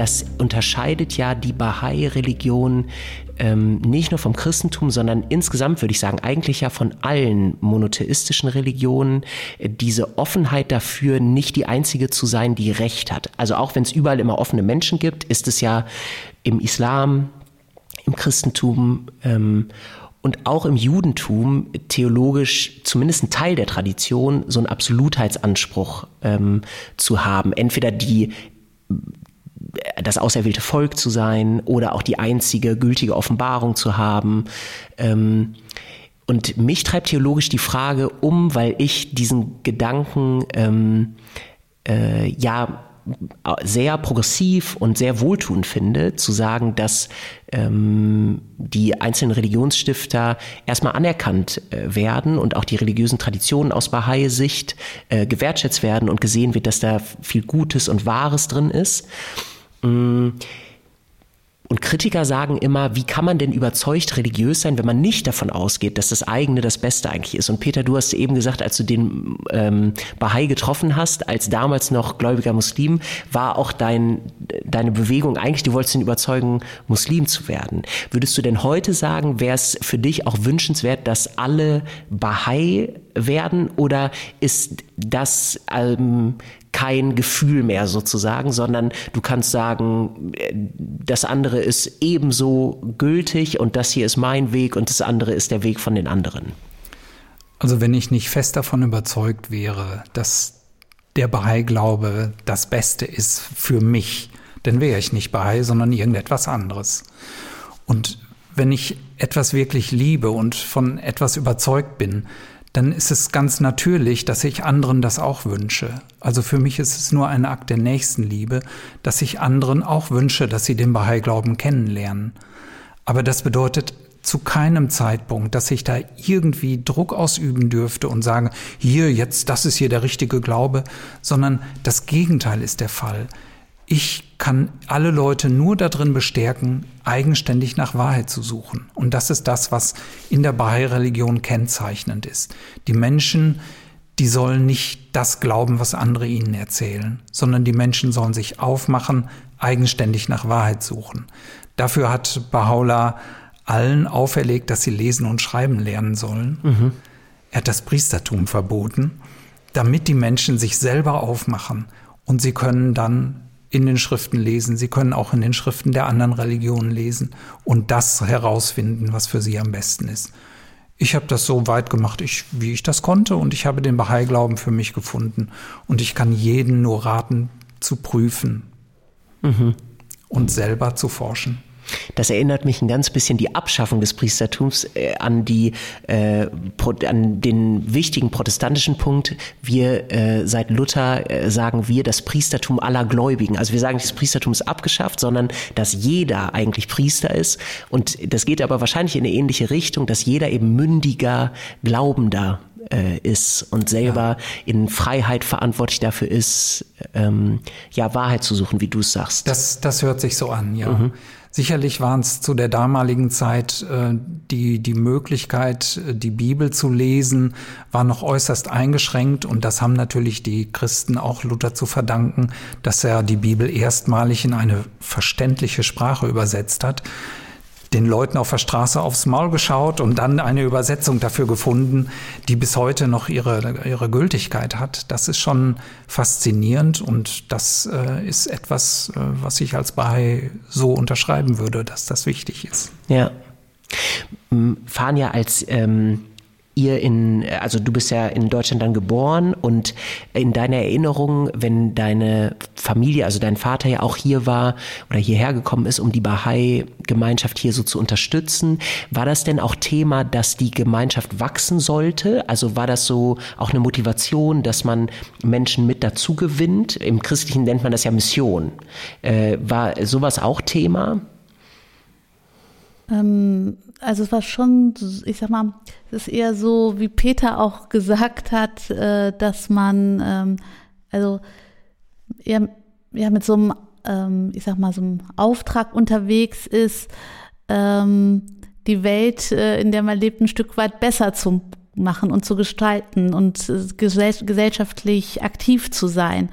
[SPEAKER 4] Das unterscheidet ja die Bahai-Religion ähm, nicht nur vom Christentum, sondern insgesamt würde ich sagen, eigentlich ja von allen monotheistischen Religionen, äh, diese Offenheit dafür, nicht die einzige zu sein, die Recht hat. Also auch wenn es überall immer offene Menschen gibt, ist es ja im Islam, im Christentum ähm, und auch im Judentum theologisch zumindest ein Teil der Tradition so einen Absolutheitsanspruch ähm, zu haben. Entweder die das auserwählte Volk zu sein oder auch die einzige gültige Offenbarung zu haben. Ähm, und mich treibt theologisch die Frage um, weil ich diesen Gedanken ähm, äh, ja sehr progressiv und sehr wohltuend finde, zu sagen, dass ähm, die einzelnen Religionsstifter erstmal anerkannt äh, werden und auch die religiösen Traditionen aus Bahai-Sicht äh, gewertschätzt werden und gesehen wird, dass da viel Gutes und Wahres drin ist. Mm. Und Kritiker sagen immer, wie kann man denn überzeugt religiös sein, wenn man nicht davon ausgeht, dass das eigene das Beste eigentlich ist. Und Peter, du hast eben gesagt, als du den ähm, Bahai getroffen hast, als damals noch gläubiger Muslim, war auch dein, deine Bewegung eigentlich, du wolltest ihn überzeugen, Muslim zu werden. Würdest du denn heute sagen, wäre es für dich auch wünschenswert, dass alle Bahai werden oder ist das ähm, kein Gefühl mehr sozusagen, sondern du kannst sagen, das andere ist ebenso gültig und das hier ist mein Weg und das andere ist der Weg von den anderen.
[SPEAKER 2] Also wenn ich nicht fest davon überzeugt wäre, dass der Bahai-Glaube das Beste ist für mich, dann wäre ich nicht Bahai, sondern irgendetwas anderes. Und wenn ich etwas wirklich liebe und von etwas überzeugt bin, dann ist es ganz natürlich, dass ich anderen das auch wünsche. Also für mich ist es nur ein Akt der Nächstenliebe, dass ich anderen auch wünsche, dass sie den Bahai-Glauben kennenlernen. Aber das bedeutet zu keinem Zeitpunkt, dass ich da irgendwie Druck ausüben dürfte und sagen, hier, jetzt, das ist hier der richtige Glaube, sondern das Gegenteil ist der Fall. Ich kann alle Leute nur darin bestärken, eigenständig nach Wahrheit zu suchen. Und das ist das, was in der Bahai-Religion kennzeichnend ist. Die Menschen, die sollen nicht das glauben, was andere ihnen erzählen, sondern die Menschen sollen sich aufmachen, eigenständig nach Wahrheit suchen. Dafür hat Baha'u'llah allen auferlegt, dass sie lesen und schreiben lernen sollen. Mhm. Er hat das Priestertum verboten, damit die Menschen sich selber aufmachen und sie können dann in den Schriften lesen, sie können auch in den Schriften der anderen Religionen lesen und das herausfinden, was für sie am besten ist. Ich habe das so weit gemacht, ich, wie ich das konnte, und ich habe den Bahai-Glauben für mich gefunden. Und ich kann jeden nur raten, zu prüfen mhm. und selber zu forschen.
[SPEAKER 4] Das erinnert mich ein ganz bisschen die Abschaffung des Priestertums äh, an die äh, an den wichtigen protestantischen Punkt. Wir äh, seit Luther äh, sagen wir das Priestertum aller Gläubigen. Also wir sagen nicht, das Priestertum ist abgeschafft, sondern dass jeder eigentlich Priester ist. Und das geht aber wahrscheinlich in eine ähnliche Richtung, dass jeder eben mündiger Glaubender äh, ist und selber ja. in Freiheit verantwortlich dafür ist, ähm, ja, Wahrheit zu suchen, wie du es sagst.
[SPEAKER 2] Das, das hört sich so an, ja. Mhm. Sicherlich waren es zu der damaligen Zeit äh, die, die Möglichkeit, die Bibel zu lesen, war noch äußerst eingeschränkt. Und das haben natürlich die Christen auch Luther zu verdanken, dass er die Bibel erstmalig in eine verständliche Sprache übersetzt hat den Leuten auf der Straße aufs Maul geschaut und dann eine Übersetzung dafür gefunden, die bis heute noch ihre, ihre Gültigkeit hat. Das ist schon faszinierend und das äh, ist etwas, äh, was ich als Bahai so unterschreiben würde, dass das wichtig ist.
[SPEAKER 4] Ja. Fahren ja als ähm ihr in, also du bist ja in Deutschland dann geboren und in deiner Erinnerung, wenn deine Familie, also dein Vater ja auch hier war oder hierher gekommen ist, um die Bahai-Gemeinschaft hier so zu unterstützen, war das denn auch Thema, dass die Gemeinschaft wachsen sollte? Also war das so auch eine Motivation, dass man Menschen mit dazu gewinnt? Im Christlichen nennt man das ja Mission. Äh, war sowas auch Thema?
[SPEAKER 1] Ähm, also es war schon, ich sag mal, es ist eher so, wie Peter auch gesagt hat, äh, dass man, ähm, also eher, ja, mit so einem, ähm, ich sag mal, so einem Auftrag unterwegs ist, ähm, die Welt, äh, in der man lebt, ein Stück weit besser zu machen und zu gestalten und äh, gesellschaftlich aktiv zu sein.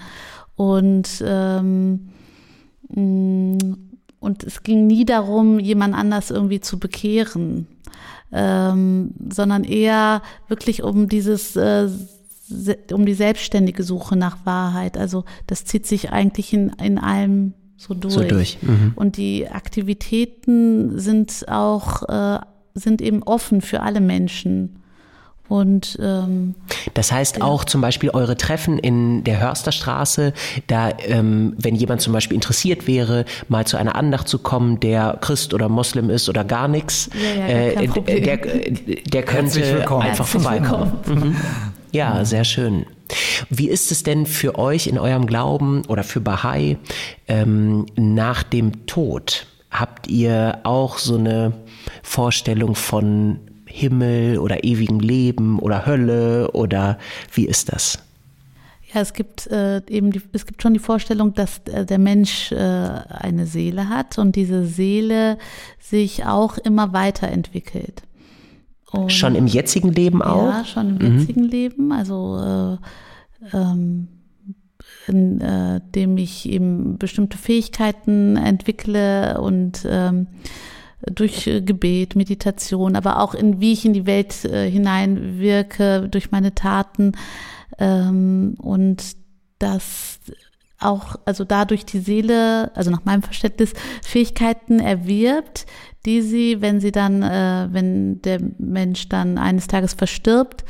[SPEAKER 1] Und ähm, mm, und es ging nie darum, jemand anders irgendwie zu bekehren, ähm, sondern eher wirklich um dieses, äh, um die selbstständige Suche nach Wahrheit. Also das zieht sich eigentlich in, in allem so durch. So durch. Mhm. Und die Aktivitäten sind auch, äh, sind eben offen für alle Menschen. Und ähm,
[SPEAKER 4] das heißt auch zum Beispiel eure Treffen in der Hörsterstraße, da ähm, wenn jemand zum Beispiel interessiert wäre, mal zu einer Andacht zu kommen, der Christ oder Moslem ist oder gar nichts, ja, ja, äh, der, der könnte einfach vorbeikommen. Mhm. Ja, sehr schön. Wie ist es denn für euch in eurem Glauben oder für Bahai ähm, nach dem Tod? Habt ihr auch so eine Vorstellung von Himmel oder ewigem Leben oder Hölle oder wie ist das?
[SPEAKER 1] Ja, es gibt äh, eben die, es gibt schon die Vorstellung, dass äh, der Mensch äh, eine Seele hat und diese Seele sich auch immer weiterentwickelt.
[SPEAKER 4] Und, schon im jetzigen Leben auch?
[SPEAKER 1] Ja, schon im mhm. jetzigen Leben. Also äh, ähm, in äh, dem ich eben bestimmte Fähigkeiten entwickle und ähm, durch äh, Gebet, Meditation, aber auch in wie ich in die Welt äh, hineinwirke durch meine Taten ähm, und das auch, also dadurch die Seele, also nach meinem Verständnis, Fähigkeiten erwirbt, die sie, wenn sie dann, äh, wenn der Mensch dann eines Tages verstirbt,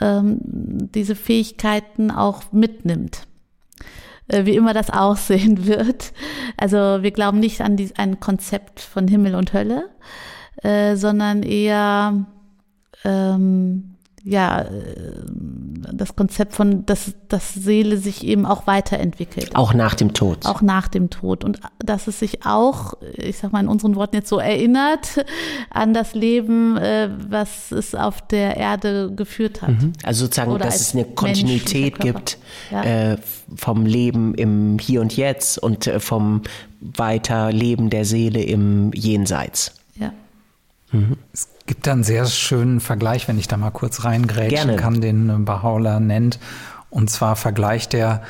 [SPEAKER 1] ähm, diese Fähigkeiten auch mitnimmt. Äh, wie immer das aussehen wird. Also wir glauben nicht an die, ein Konzept von Himmel und Hölle, äh, sondern eher ähm, ja, äh, das Konzept von, dass, dass Seele sich eben auch weiterentwickelt.
[SPEAKER 4] Auch nach dem Tod.
[SPEAKER 1] Auch nach dem Tod. Und dass es sich auch, ich sag mal in unseren Worten jetzt so erinnert an das Leben, äh, was es auf der Erde geführt hat. Mhm.
[SPEAKER 4] Also sozusagen, Oder dass es eine Kontinuität gibt ja. äh, vom Leben im Hier und Jetzt und äh, vom Weiterleben der Seele im Jenseits.
[SPEAKER 2] Mhm. Es gibt da einen sehr schönen Vergleich, wenn ich da mal kurz reingrätschen kann, den äh, Bahá'u'lláh nennt. Und zwar vergleicht er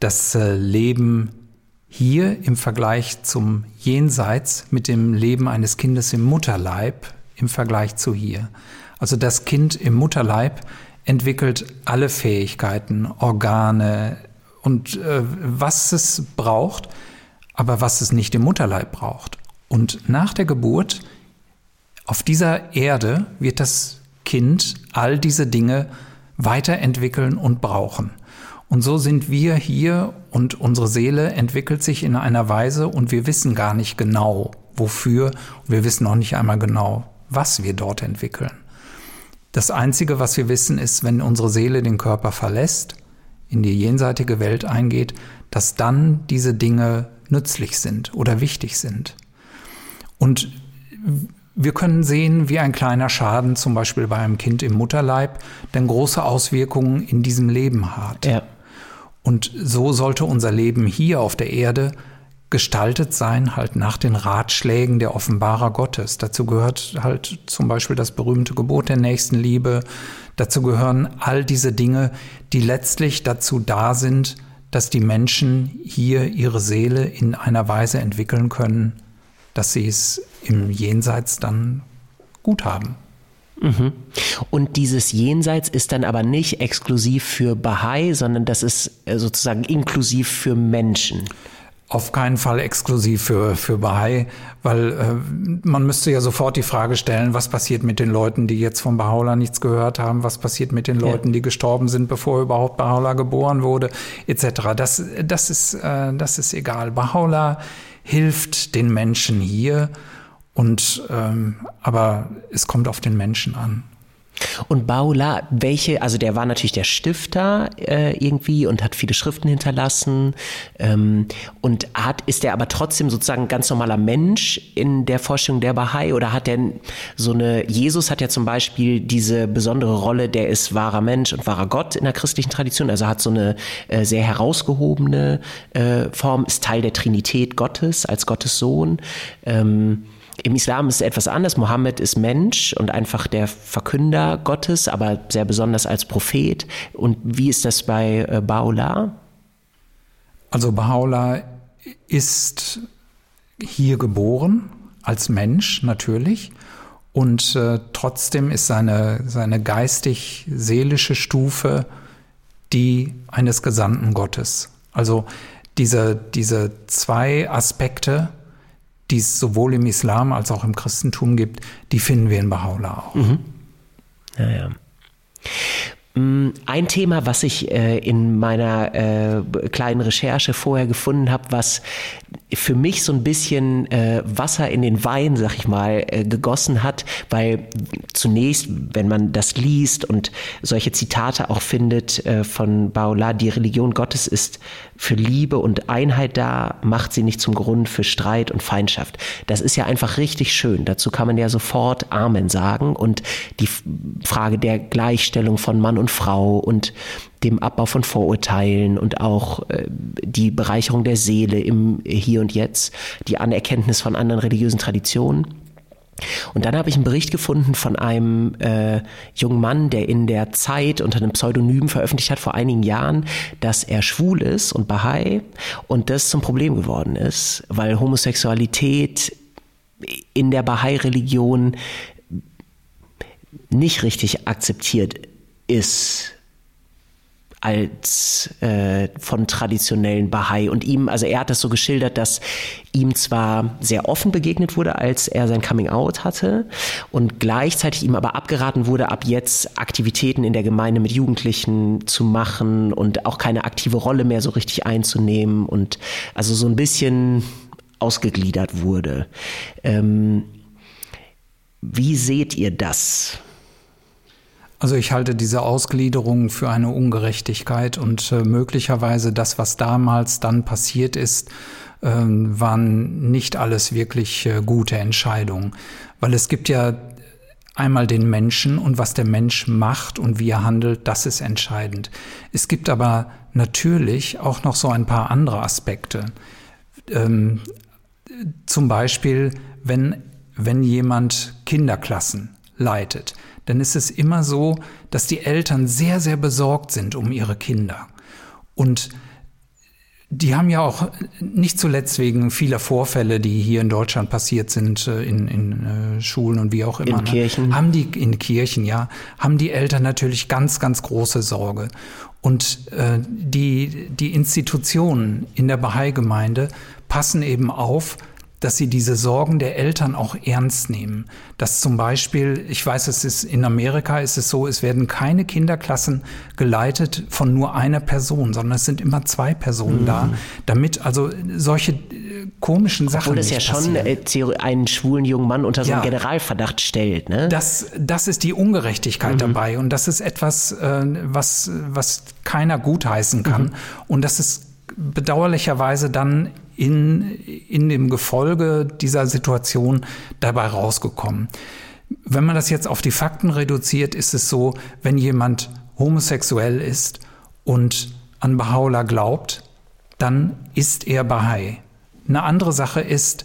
[SPEAKER 2] das äh, Leben hier im Vergleich zum Jenseits mit dem Leben eines Kindes im Mutterleib im Vergleich zu hier. Also das Kind im Mutterleib entwickelt alle Fähigkeiten, Organe und äh, was es braucht, aber was es nicht im Mutterleib braucht. Und nach der Geburt auf dieser Erde wird das Kind all diese Dinge weiterentwickeln und brauchen. Und so sind wir hier und unsere Seele entwickelt sich in einer Weise und wir wissen gar nicht genau, wofür. Wir wissen noch nicht einmal genau, was wir dort entwickeln. Das Einzige, was wir wissen, ist, wenn unsere Seele den Körper verlässt, in die jenseitige Welt eingeht, dass dann diese Dinge nützlich sind oder wichtig sind. Und wir können sehen, wie ein kleiner Schaden zum Beispiel bei einem Kind im Mutterleib denn große Auswirkungen in diesem Leben hat. Ja. Und so sollte unser Leben hier auf der Erde gestaltet sein, halt nach den Ratschlägen der Offenbarer Gottes. Dazu gehört halt zum Beispiel das berühmte Gebot der Nächstenliebe. Dazu gehören all diese Dinge, die letztlich dazu da sind, dass die Menschen hier ihre Seele in einer Weise entwickeln können, dass sie es im Jenseits dann gut haben.
[SPEAKER 4] Mhm. Und dieses Jenseits ist dann aber nicht exklusiv für Bahai, sondern das ist äh, sozusagen inklusiv für Menschen.
[SPEAKER 2] Auf keinen Fall exklusiv für, für Bahai, weil äh, man müsste ja sofort die Frage stellen, was passiert mit den Leuten, die jetzt von Baha'u'llah nichts gehört haben, was passiert mit den Leuten, ja. die gestorben sind, bevor überhaupt Baha'u'llah geboren wurde, etc. Das, das, ist, äh, das ist egal. Baha'u'llah hilft den Menschen hier, und, ähm, aber es kommt auf den Menschen an.
[SPEAKER 4] Und Baula, welche, also der war natürlich der Stifter äh, irgendwie und hat viele Schriften hinterlassen ähm, und hat, ist der aber trotzdem sozusagen ganz normaler Mensch in der Vorstellung der Bahai oder hat der so eine, Jesus hat ja zum Beispiel diese besondere Rolle, der ist wahrer Mensch und wahrer Gott in der christlichen Tradition, also hat so eine äh, sehr herausgehobene äh, Form, ist Teil der Trinität Gottes als Gottes Sohn. Ähm, im Islam ist es etwas anders. Mohammed ist Mensch und einfach der Verkünder Gottes, aber sehr besonders als Prophet. Und wie ist das bei äh, Baula?
[SPEAKER 2] Also Baula ist hier geboren, als Mensch natürlich. Und äh, trotzdem ist seine, seine geistig-seelische Stufe die eines Gesandten Gottes. Also diese, diese zwei Aspekte, die es sowohl im Islam als auch im Christentum gibt, die finden wir in Baha'u'llah auch. Mhm.
[SPEAKER 4] Ja, ja. Mm, ein Thema, was ich äh, in meiner äh, kleinen Recherche vorher gefunden habe, was für mich so ein bisschen äh, Wasser in den Wein, sag ich mal, gegossen hat, weil zunächst, wenn man das liest und solche Zitate auch findet von Baola, die Religion Gottes ist für Liebe und Einheit da, macht sie nicht zum Grund für Streit und Feindschaft. Das ist ja einfach richtig schön. Dazu kann man ja sofort Amen sagen und die Frage der Gleichstellung von Mann und Frau und dem Abbau von Vorurteilen und auch äh, die Bereicherung der Seele im Hier und Jetzt, die Anerkenntnis von anderen religiösen Traditionen. Und dann habe ich einen Bericht gefunden von einem äh, jungen Mann, der in der Zeit unter einem Pseudonym veröffentlicht hat vor einigen Jahren, dass er schwul ist und Bahai und das zum Problem geworden ist, weil Homosexualität in der Bahai-Religion nicht richtig akzeptiert ist als äh, von traditionellen Bahai. Und ihm, also er hat das so geschildert, dass ihm zwar sehr offen begegnet wurde, als er sein Coming Out hatte und gleichzeitig ihm aber abgeraten wurde, ab jetzt Aktivitäten in der Gemeinde mit Jugendlichen zu machen und auch keine aktive Rolle mehr so richtig einzunehmen und also so ein bisschen ausgegliedert wurde. Ähm, wie seht ihr das?
[SPEAKER 2] Also ich halte diese Ausgliederung für eine Ungerechtigkeit und äh, möglicherweise das, was damals dann passiert ist, äh, waren nicht alles wirklich äh, gute Entscheidungen. Weil es gibt ja einmal den Menschen und was der Mensch macht und wie er handelt, das ist entscheidend. Es gibt aber natürlich auch noch so ein paar andere Aspekte. Ähm, zum Beispiel, wenn, wenn jemand Kinderklassen leitet, dann ist es immer so, dass die Eltern sehr, sehr besorgt sind um ihre Kinder. Und die haben ja auch nicht zuletzt wegen vieler Vorfälle, die hier in Deutschland passiert sind, äh, in, in äh, Schulen und wie auch immer.
[SPEAKER 4] In ne, Kirchen.
[SPEAKER 2] Haben die, in Kirchen, ja, haben die Eltern natürlich ganz, ganz große Sorge. Und äh, die, die Institutionen in der Bahai-Gemeinde passen eben auf, dass sie diese Sorgen der Eltern auch ernst nehmen. Dass zum Beispiel, ich weiß, es ist in Amerika ist es so, es werden keine Kinderklassen geleitet von nur einer Person, sondern es sind immer zwei Personen mhm. da, damit also solche komischen Sachen.
[SPEAKER 4] Obwohl das ja schon äh, einen schwulen jungen Mann unter so einen ja, Generalverdacht stellt. Ne?
[SPEAKER 2] Das, das ist die Ungerechtigkeit mhm. dabei und das ist etwas, äh, was, was keiner gutheißen kann. Mhm. Und das ist bedauerlicherweise dann in, in dem Gefolge dieser Situation dabei rausgekommen. Wenn man das jetzt auf die Fakten reduziert, ist es so, wenn jemand homosexuell ist und an Baha'u'llah glaubt, dann ist er Bahai. Eine andere Sache ist,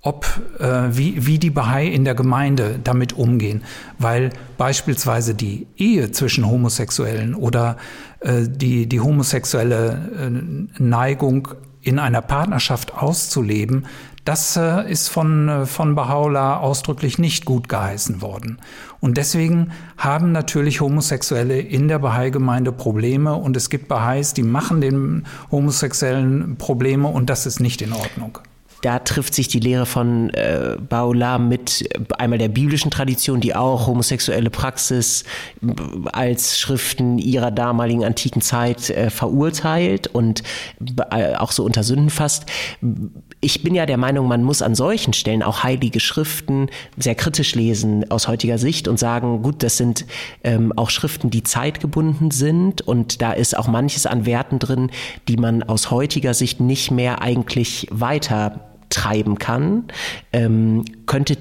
[SPEAKER 2] ob, äh, wie, wie die Bahai in der Gemeinde damit umgehen. Weil beispielsweise die Ehe zwischen Homosexuellen oder äh, die, die homosexuelle äh, Neigung in einer Partnerschaft auszuleben, das äh, ist von, äh, von Baha'u'llah ausdrücklich nicht gut geheißen worden. Und deswegen haben natürlich Homosexuelle in der Bahai-Gemeinde Probleme und es gibt Baha'is, die machen den Homosexuellen Probleme und das ist nicht in Ordnung
[SPEAKER 4] da trifft sich die Lehre von äh, Baula mit äh, einmal der biblischen Tradition, die auch homosexuelle Praxis äh, als Schriften ihrer damaligen antiken Zeit äh, verurteilt und äh, auch so unter Sünden fasst. Ich bin ja der Meinung, man muss an solchen Stellen auch heilige Schriften sehr kritisch lesen aus heutiger Sicht und sagen, gut, das sind ähm, auch Schriften, die zeitgebunden sind und da ist auch manches an Werten drin, die man aus heutiger Sicht nicht mehr eigentlich weiter treiben kann. Ähm, könnte,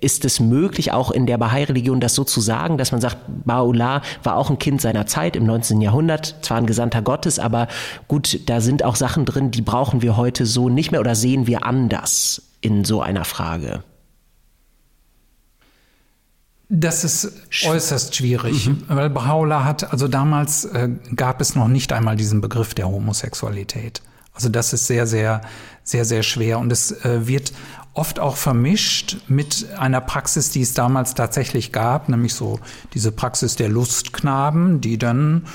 [SPEAKER 4] ist es möglich, auch in der Bahai-Religion das so zu sagen, dass man sagt, Ba'ullah war auch ein Kind seiner Zeit im 19. Jahrhundert, zwar ein Gesandter Gottes, aber gut, da sind auch Sachen drin, die brauchen wir heute so nicht mehr oder sehen wir anders in so einer Frage?
[SPEAKER 2] Das ist äußerst schwierig, mhm. weil Baha'u'llah hat, also damals äh, gab es noch nicht einmal diesen Begriff der Homosexualität. Also das ist sehr, sehr, sehr, sehr schwer. Und es äh, wird oft auch vermischt mit einer Praxis, die es damals tatsächlich gab, nämlich so diese Praxis der Lustknaben, die dann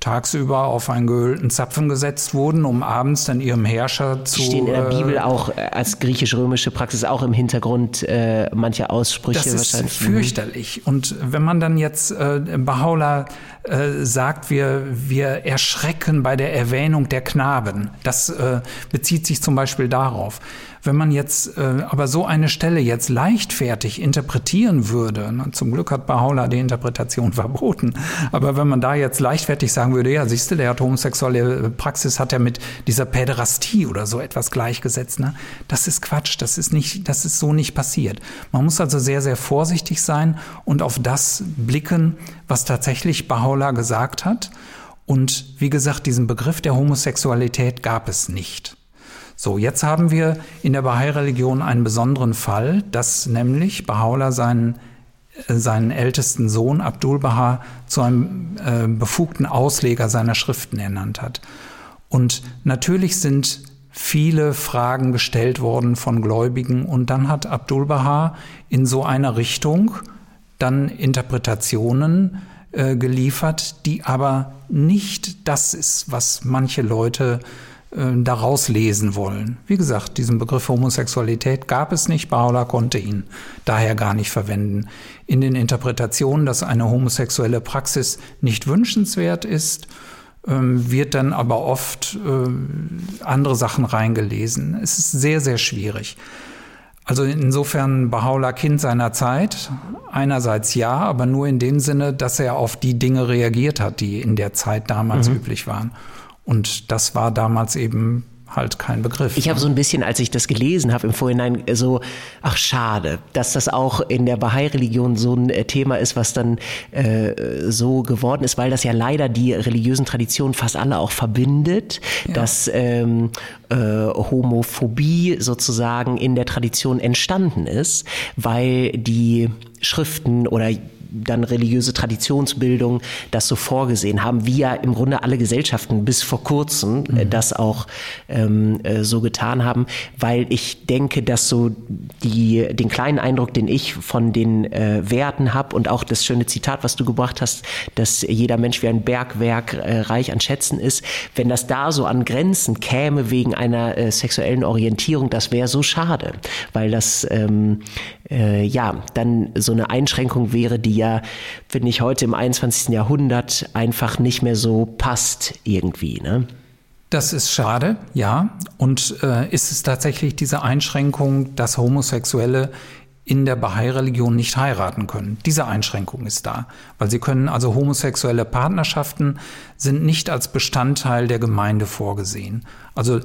[SPEAKER 2] tagsüber auf einen gehöhlten Zapfen gesetzt wurden, um abends dann ihrem Herrscher zu.
[SPEAKER 4] Stehen in der äh, Bibel auch äh, als griechisch-römische Praxis auch im Hintergrund äh, manche Aussprüche
[SPEAKER 2] das ist wahrscheinlich. Mhm. fürchterlich. Und wenn man dann jetzt äh, Bahá'u'lláh äh, sagt, wir, wir erschrecken bei der Erwähnung der Knaben, das äh, bezieht sich zum Beispiel darauf. Wenn man jetzt äh, aber so eine Stelle jetzt leichtfertig interpretieren würde, na, zum Glück hat Bahá'u'lláh die Interpretation verboten, aber wenn man da jetzt leichtfertig sagen würde, ja, siehst du, der hat homosexuelle Praxis, hat er mit dieser Päderastie oder so etwas gleichgesetzt, ne? das ist Quatsch, das ist nicht, das ist so nicht passiert. Man muss also sehr, sehr vorsichtig sein und auf das blicken, was tatsächlich Bahá'u'lláh gesagt hat. Und wie gesagt, diesen Begriff der Homosexualität gab es nicht. So, jetzt haben wir in der Bahai-Religion einen besonderen Fall, dass nämlich Baha'u'llah seinen, äh, seinen ältesten Sohn Abdul Baha zu einem äh, befugten Ausleger seiner Schriften ernannt hat. Und natürlich sind viele Fragen gestellt worden von Gläubigen und dann hat Abdul Baha in so einer Richtung dann Interpretationen äh, geliefert, die aber nicht das ist, was manche Leute äh, daraus lesen wollen. Wie gesagt, diesen Begriff Homosexualität gab es nicht. Paula konnte ihn daher gar nicht verwenden. In den Interpretationen, dass eine homosexuelle Praxis nicht wünschenswert ist, ähm, wird dann aber oft äh, andere Sachen reingelesen. Es ist sehr, sehr schwierig. Also insofern Bahá'u'lláh Kind seiner Zeit. Einerseits ja, aber nur in dem Sinne, dass er auf die Dinge reagiert hat, die in der Zeit damals mhm. üblich waren. Und das war damals eben halt kein Begriff.
[SPEAKER 4] Ich habe ne? so ein bisschen, als ich das gelesen habe im Vorhinein, so, ach schade, dass das auch in der Bahai-Religion so ein äh, Thema ist, was dann äh, so geworden ist, weil das ja leider die religiösen Traditionen fast alle auch verbindet, ja. dass ähm, äh, Homophobie sozusagen in der Tradition entstanden ist, weil die Schriften oder dann religiöse Traditionsbildung das so vorgesehen haben, wie ja im Grunde alle Gesellschaften bis vor kurzem äh, mhm. das auch ähm, äh, so getan haben, weil ich denke, dass so die, den kleinen Eindruck, den ich von den äh, Werten habe und auch das schöne Zitat, was du gebracht hast, dass jeder Mensch wie ein Bergwerk äh, reich an Schätzen ist, wenn das da so an Grenzen käme wegen einer äh, sexuellen Orientierung, das wäre so schade, weil das ähm, äh, ja dann so eine Einschränkung wäre, die ja, finde ich, heute im 21. Jahrhundert einfach nicht mehr so passt irgendwie. Ne?
[SPEAKER 2] Das ist schade, ja. Und äh, ist es tatsächlich diese Einschränkung, dass Homosexuelle in der Bahai-Religion nicht heiraten können. Diese Einschränkung ist da, weil sie können also homosexuelle Partnerschaften sind nicht als Bestandteil der Gemeinde vorgesehen. Also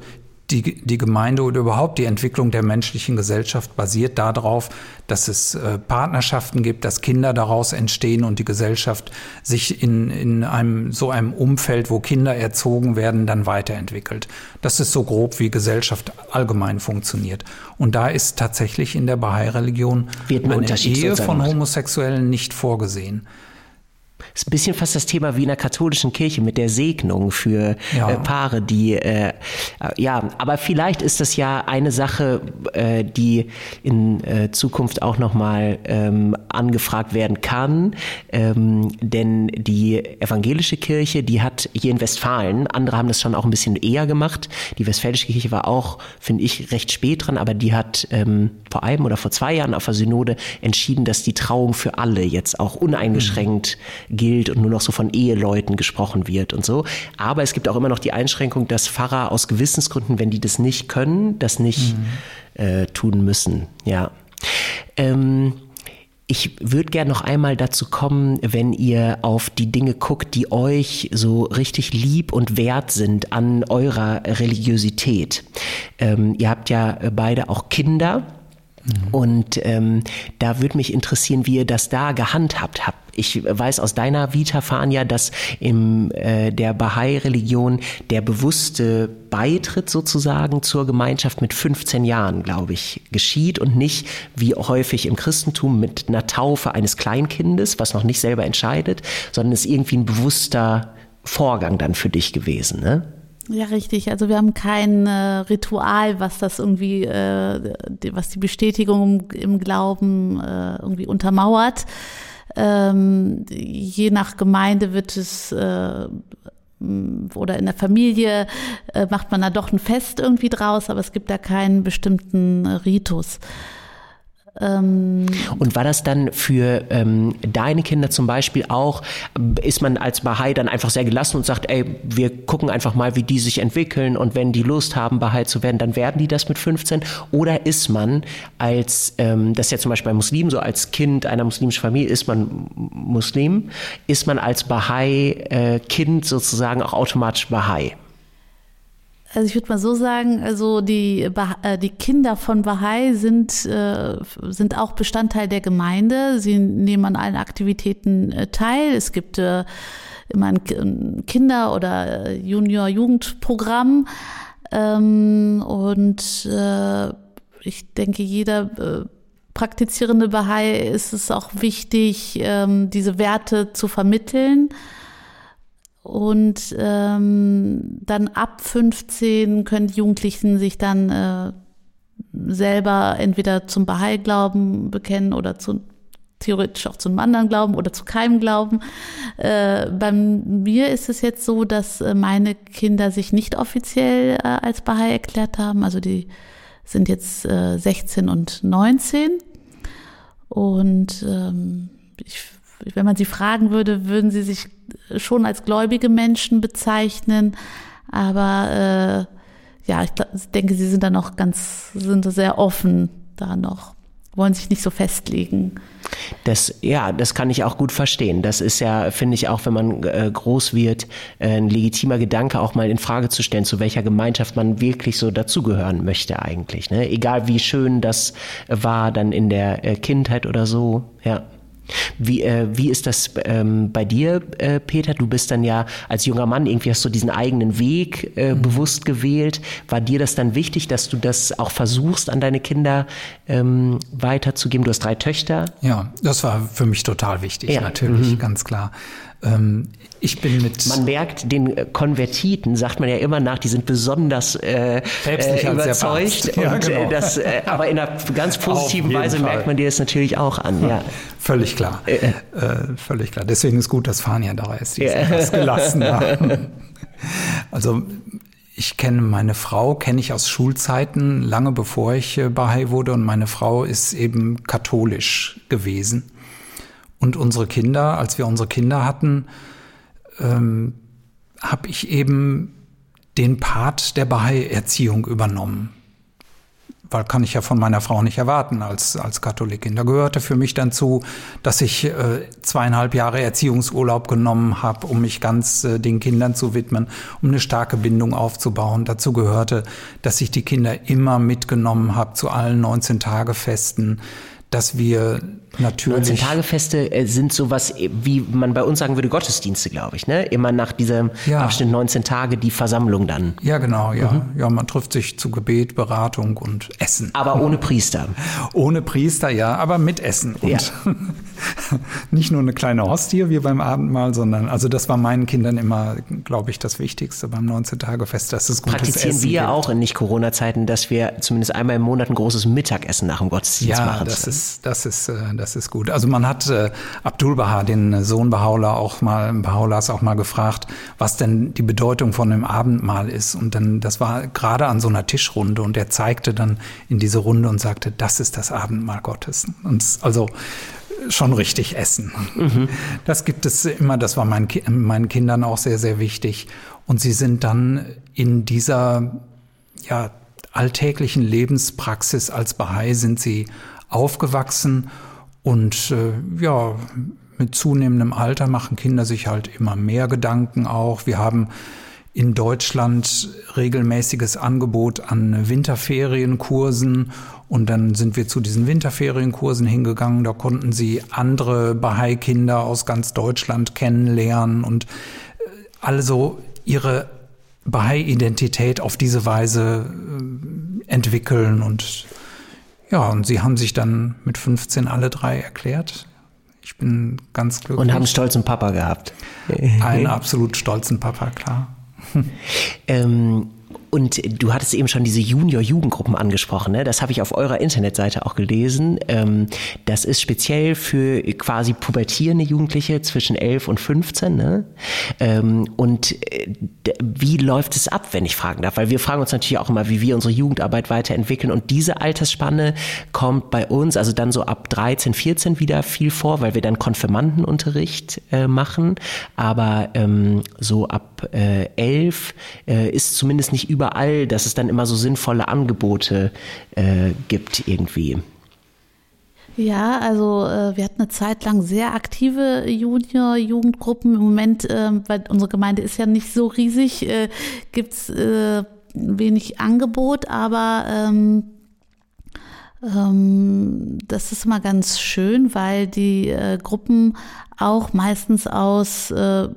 [SPEAKER 2] die, die Gemeinde oder überhaupt die Entwicklung der menschlichen Gesellschaft basiert darauf, dass es äh, Partnerschaften gibt, dass Kinder daraus entstehen und die Gesellschaft sich in, in einem so einem Umfeld, wo Kinder erzogen werden, dann weiterentwickelt. Das ist so grob, wie Gesellschaft allgemein funktioniert. Und da ist tatsächlich in der Bahai-Religion eine Ehe von Homosexuellen nicht vorgesehen
[SPEAKER 4] ist ein bisschen fast das Thema wie in der katholischen Kirche mit der Segnung für ja. äh, Paare, die äh, äh, ja, aber vielleicht ist das ja eine Sache, äh, die in äh, Zukunft auch nochmal ähm, angefragt werden kann, ähm, denn die evangelische Kirche, die hat hier in Westfalen, andere haben das schon auch ein bisschen eher gemacht. Die westfälische Kirche war auch, finde ich, recht spät dran, aber die hat ähm, vor einem oder vor zwei Jahren auf der Synode entschieden, dass die Trauung für alle jetzt auch uneingeschränkt mhm gilt und nur noch so von Eheleuten gesprochen wird und so. Aber es gibt auch immer noch die Einschränkung, dass Pfarrer aus Gewissensgründen, wenn die das nicht können, das nicht mhm. äh, tun müssen. Ja. Ähm, ich würde gerne noch einmal dazu kommen, wenn ihr auf die Dinge guckt, die euch so richtig lieb und wert sind an eurer Religiosität. Ähm, ihr habt ja beide auch Kinder. Mhm. Und ähm, da würde mich interessieren, wie ihr das da gehandhabt habt. Ich weiß aus deiner Vita, Fania, dass in äh, der Bahai-Religion der bewusste Beitritt sozusagen zur Gemeinschaft mit 15 Jahren, glaube ich, geschieht und nicht wie häufig im Christentum mit einer Taufe eines Kleinkindes, was noch nicht selber entscheidet, sondern ist irgendwie ein bewusster Vorgang dann für dich gewesen, ne?
[SPEAKER 1] Ja, richtig. Also wir haben kein äh, Ritual, was das irgendwie, äh, die, was die Bestätigung im Glauben äh, irgendwie untermauert. Ähm, je nach Gemeinde wird es äh, oder in der Familie äh, macht man da doch ein Fest irgendwie draus, aber es gibt da keinen bestimmten Ritus.
[SPEAKER 4] Ähm und war das dann für ähm, deine Kinder zum Beispiel auch, ist man als Bahai dann einfach sehr gelassen und sagt, ey, wir gucken einfach mal, wie die sich entwickeln und wenn die Lust haben, Bahai zu werden, dann werden die das mit 15? Oder ist man als, ähm, das ist ja zum Beispiel bei Muslimen so, als Kind einer muslimischen Familie ist man Muslim, ist man als Bahai-Kind äh, sozusagen auch automatisch Bahai?
[SPEAKER 1] Also ich würde mal so sagen, also die, äh, die Kinder von Bahai sind, äh, sind auch Bestandteil der Gemeinde. Sie nehmen an allen Aktivitäten äh, teil. Es gibt immer ein Kinder- oder Junior-Jugendprogramm. Ähm, und ich denke, jeder praktizierende Bahai ist es auch wichtig, ähm, diese Werte zu vermitteln. Und ähm, dann ab 15 können die Jugendlichen sich dann äh, selber entweder zum Bahai-Glauben bekennen oder zu, theoretisch auch zu einem anderen Glauben oder zu keinem Glauben. Äh, bei mir ist es jetzt so, dass äh, meine Kinder sich nicht offiziell äh, als Bahai erklärt haben. Also die sind jetzt äh, 16 und 19. Und ähm, ich wenn man sie fragen würde, würden sie sich schon als gläubige Menschen bezeichnen. Aber äh, ja, ich, ich denke, sie sind da noch ganz, sind sehr offen da noch, wollen sich nicht so festlegen.
[SPEAKER 4] Das, ja, das kann ich auch gut verstehen. Das ist ja, finde ich, auch wenn man äh, groß wird, äh, ein legitimer Gedanke, auch mal in Frage zu stellen, zu welcher Gemeinschaft man wirklich so dazugehören möchte eigentlich. Ne? Egal wie schön das war dann in der äh, Kindheit oder so, ja. Wie, äh, wie ist das ähm, bei dir, äh, Peter? Du bist dann ja als junger Mann irgendwie hast du diesen eigenen Weg äh, mhm. bewusst gewählt. War dir das dann wichtig, dass du das auch versuchst, an deine Kinder ähm, weiterzugeben? Du hast drei Töchter.
[SPEAKER 2] Ja, das war für mich total wichtig, ja. natürlich, mhm. ganz klar. Ähm, ich bin mit.
[SPEAKER 4] Man merkt den äh, Konvertiten, sagt man ja immer nach, die sind besonders äh, äh, überzeugt. Ja, und, äh, genau. das, äh, aber in einer ganz positiven Weise Fall. merkt man dir das natürlich auch an. Ja.
[SPEAKER 2] Völlig klar. Äh, völlig klar. Deswegen ist gut, dass Fania da ist. Die ist etwas gelassener. also ich kenne meine Frau, kenne ich aus Schulzeiten, lange bevor ich Bahai wurde. Und meine Frau ist eben katholisch gewesen. Und unsere Kinder, als wir unsere Kinder hatten, ähm, habe ich eben den Part der Bahai-Erziehung übernommen weil kann ich ja von meiner Frau nicht erwarten als, als Katholikin. Da gehörte für mich dann zu, dass ich äh, zweieinhalb Jahre Erziehungsurlaub genommen habe, um mich ganz äh, den Kindern zu widmen, um eine starke Bindung aufzubauen. Dazu gehörte, dass ich die Kinder immer mitgenommen habe zu allen 19 Tage Festen dass wir natürlich.
[SPEAKER 4] 19 Tagefeste äh, sind sowas, äh, wie man bei uns sagen würde, Gottesdienste, glaube ich, ne? Immer nach diesem ja. Abschnitt 19 Tage die Versammlung dann.
[SPEAKER 2] Ja, genau, ja. Mhm. Ja, man trifft sich zu Gebet, Beratung und Essen.
[SPEAKER 4] Aber ohne Priester.
[SPEAKER 2] ohne Priester, ja, aber mit Essen. Und ja. nicht nur eine kleine Hostie wie beim Abendmahl, sondern, also das war meinen Kindern immer, glaube ich, das Wichtigste beim 19-Tage-Fest, dass es gutes
[SPEAKER 4] Praktizieren
[SPEAKER 2] Essen
[SPEAKER 4] wir
[SPEAKER 2] gibt.
[SPEAKER 4] auch in Nicht-Corona-Zeiten, dass wir zumindest einmal im Monat ein großes Mittagessen nach dem Gottesdienst
[SPEAKER 2] ja,
[SPEAKER 4] machen.
[SPEAKER 2] Das ist, das ist, äh, das ist gut. Also man hat äh, Abdul Baha, den Sohn Bahá'u'lláh auch mal, Baha'u'llahs auch mal gefragt, was denn die Bedeutung von dem Abendmahl ist. Und dann, das war gerade an so einer Tischrunde und er zeigte dann in diese Runde und sagte, das ist das Abendmahl Gottes. Und also schon richtig essen. Mhm. Das gibt es immer, das war mein, meinen Kindern auch sehr, sehr wichtig. Und sie sind dann in dieser ja, alltäglichen Lebenspraxis als Bahai sind sie aufgewachsen und äh, ja, mit zunehmendem Alter machen Kinder sich halt immer mehr Gedanken auch. Wir haben in Deutschland regelmäßiges Angebot an Winterferienkursen und dann sind wir zu diesen Winterferienkursen hingegangen. Da konnten sie andere Bahai-Kinder aus ganz Deutschland kennenlernen und also ihre Bahai-Identität auf diese Weise äh, entwickeln. Und ja, und sie haben sich dann mit 15 alle drei erklärt. Ich bin ganz glücklich.
[SPEAKER 4] Und haben einen stolzen Papa gehabt.
[SPEAKER 2] Einen absolut stolzen Papa, klar.
[SPEAKER 4] ähm, und du hattest eben schon diese Junior-Jugendgruppen angesprochen. Ne? Das habe ich auf eurer Internetseite auch gelesen. Ähm, das ist speziell für quasi pubertierende Jugendliche zwischen 11 und 15. Ne? Ähm, und äh, wie läuft es ab, wenn ich fragen darf? Weil wir fragen uns natürlich auch immer, wie wir unsere Jugendarbeit weiterentwickeln. Und diese Altersspanne kommt bei uns, also dann so ab 13, 14 wieder viel vor, weil wir dann Konfirmandenunterricht äh, machen. Aber ähm, so ab äh, 11 äh, ist zumindest nicht über überall, dass es dann immer so sinnvolle Angebote äh, gibt irgendwie.
[SPEAKER 1] Ja, also äh, wir hatten eine Zeit lang sehr aktive Junior-Jugendgruppen. Im Moment, äh, weil unsere Gemeinde ist ja nicht so riesig, äh, gibt es äh, wenig Angebot, aber ähm, ähm, das ist immer ganz schön, weil die äh, Gruppen auch meistens aus äh,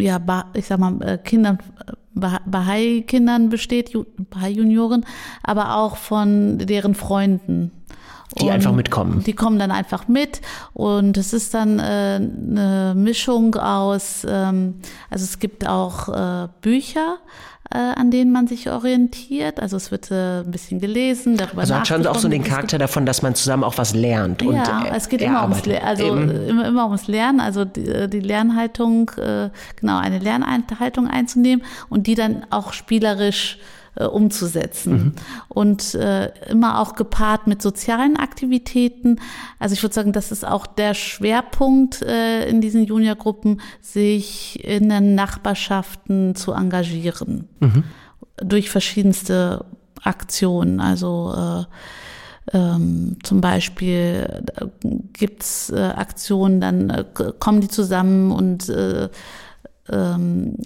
[SPEAKER 1] ja, ich sag mal, äh, Kindern, Bahai-Kindern besteht, Bahai-Junioren, aber auch von deren Freunden.
[SPEAKER 4] Die und einfach mitkommen.
[SPEAKER 1] Die kommen dann einfach mit und es ist dann äh, eine Mischung aus, ähm, also es gibt auch äh, Bücher, äh, an denen man sich orientiert. Also es wird äh, ein bisschen gelesen, darüber
[SPEAKER 4] Also hat schon auch so den Charakter davon, dass man zusammen auch was lernt. Und,
[SPEAKER 1] ja,
[SPEAKER 4] äh,
[SPEAKER 1] es geht immer ums, also immer, immer ums Lernen, also die, äh, die Lernhaltung, äh, genau, eine Lernhaltung einzunehmen und die dann auch spielerisch äh, umzusetzen. Mhm. Und äh, immer auch gepaart mit sozialen Aktivitäten. Also ich würde sagen, das ist auch der Schwerpunkt äh, in diesen Juniorgruppen, sich in den Nachbarschaften zu engagieren. Mhm. Durch verschiedenste Aktionen. Also äh, ähm, zum Beispiel äh, gibt's äh, Aktionen, dann äh, kommen die zusammen und äh, ähm,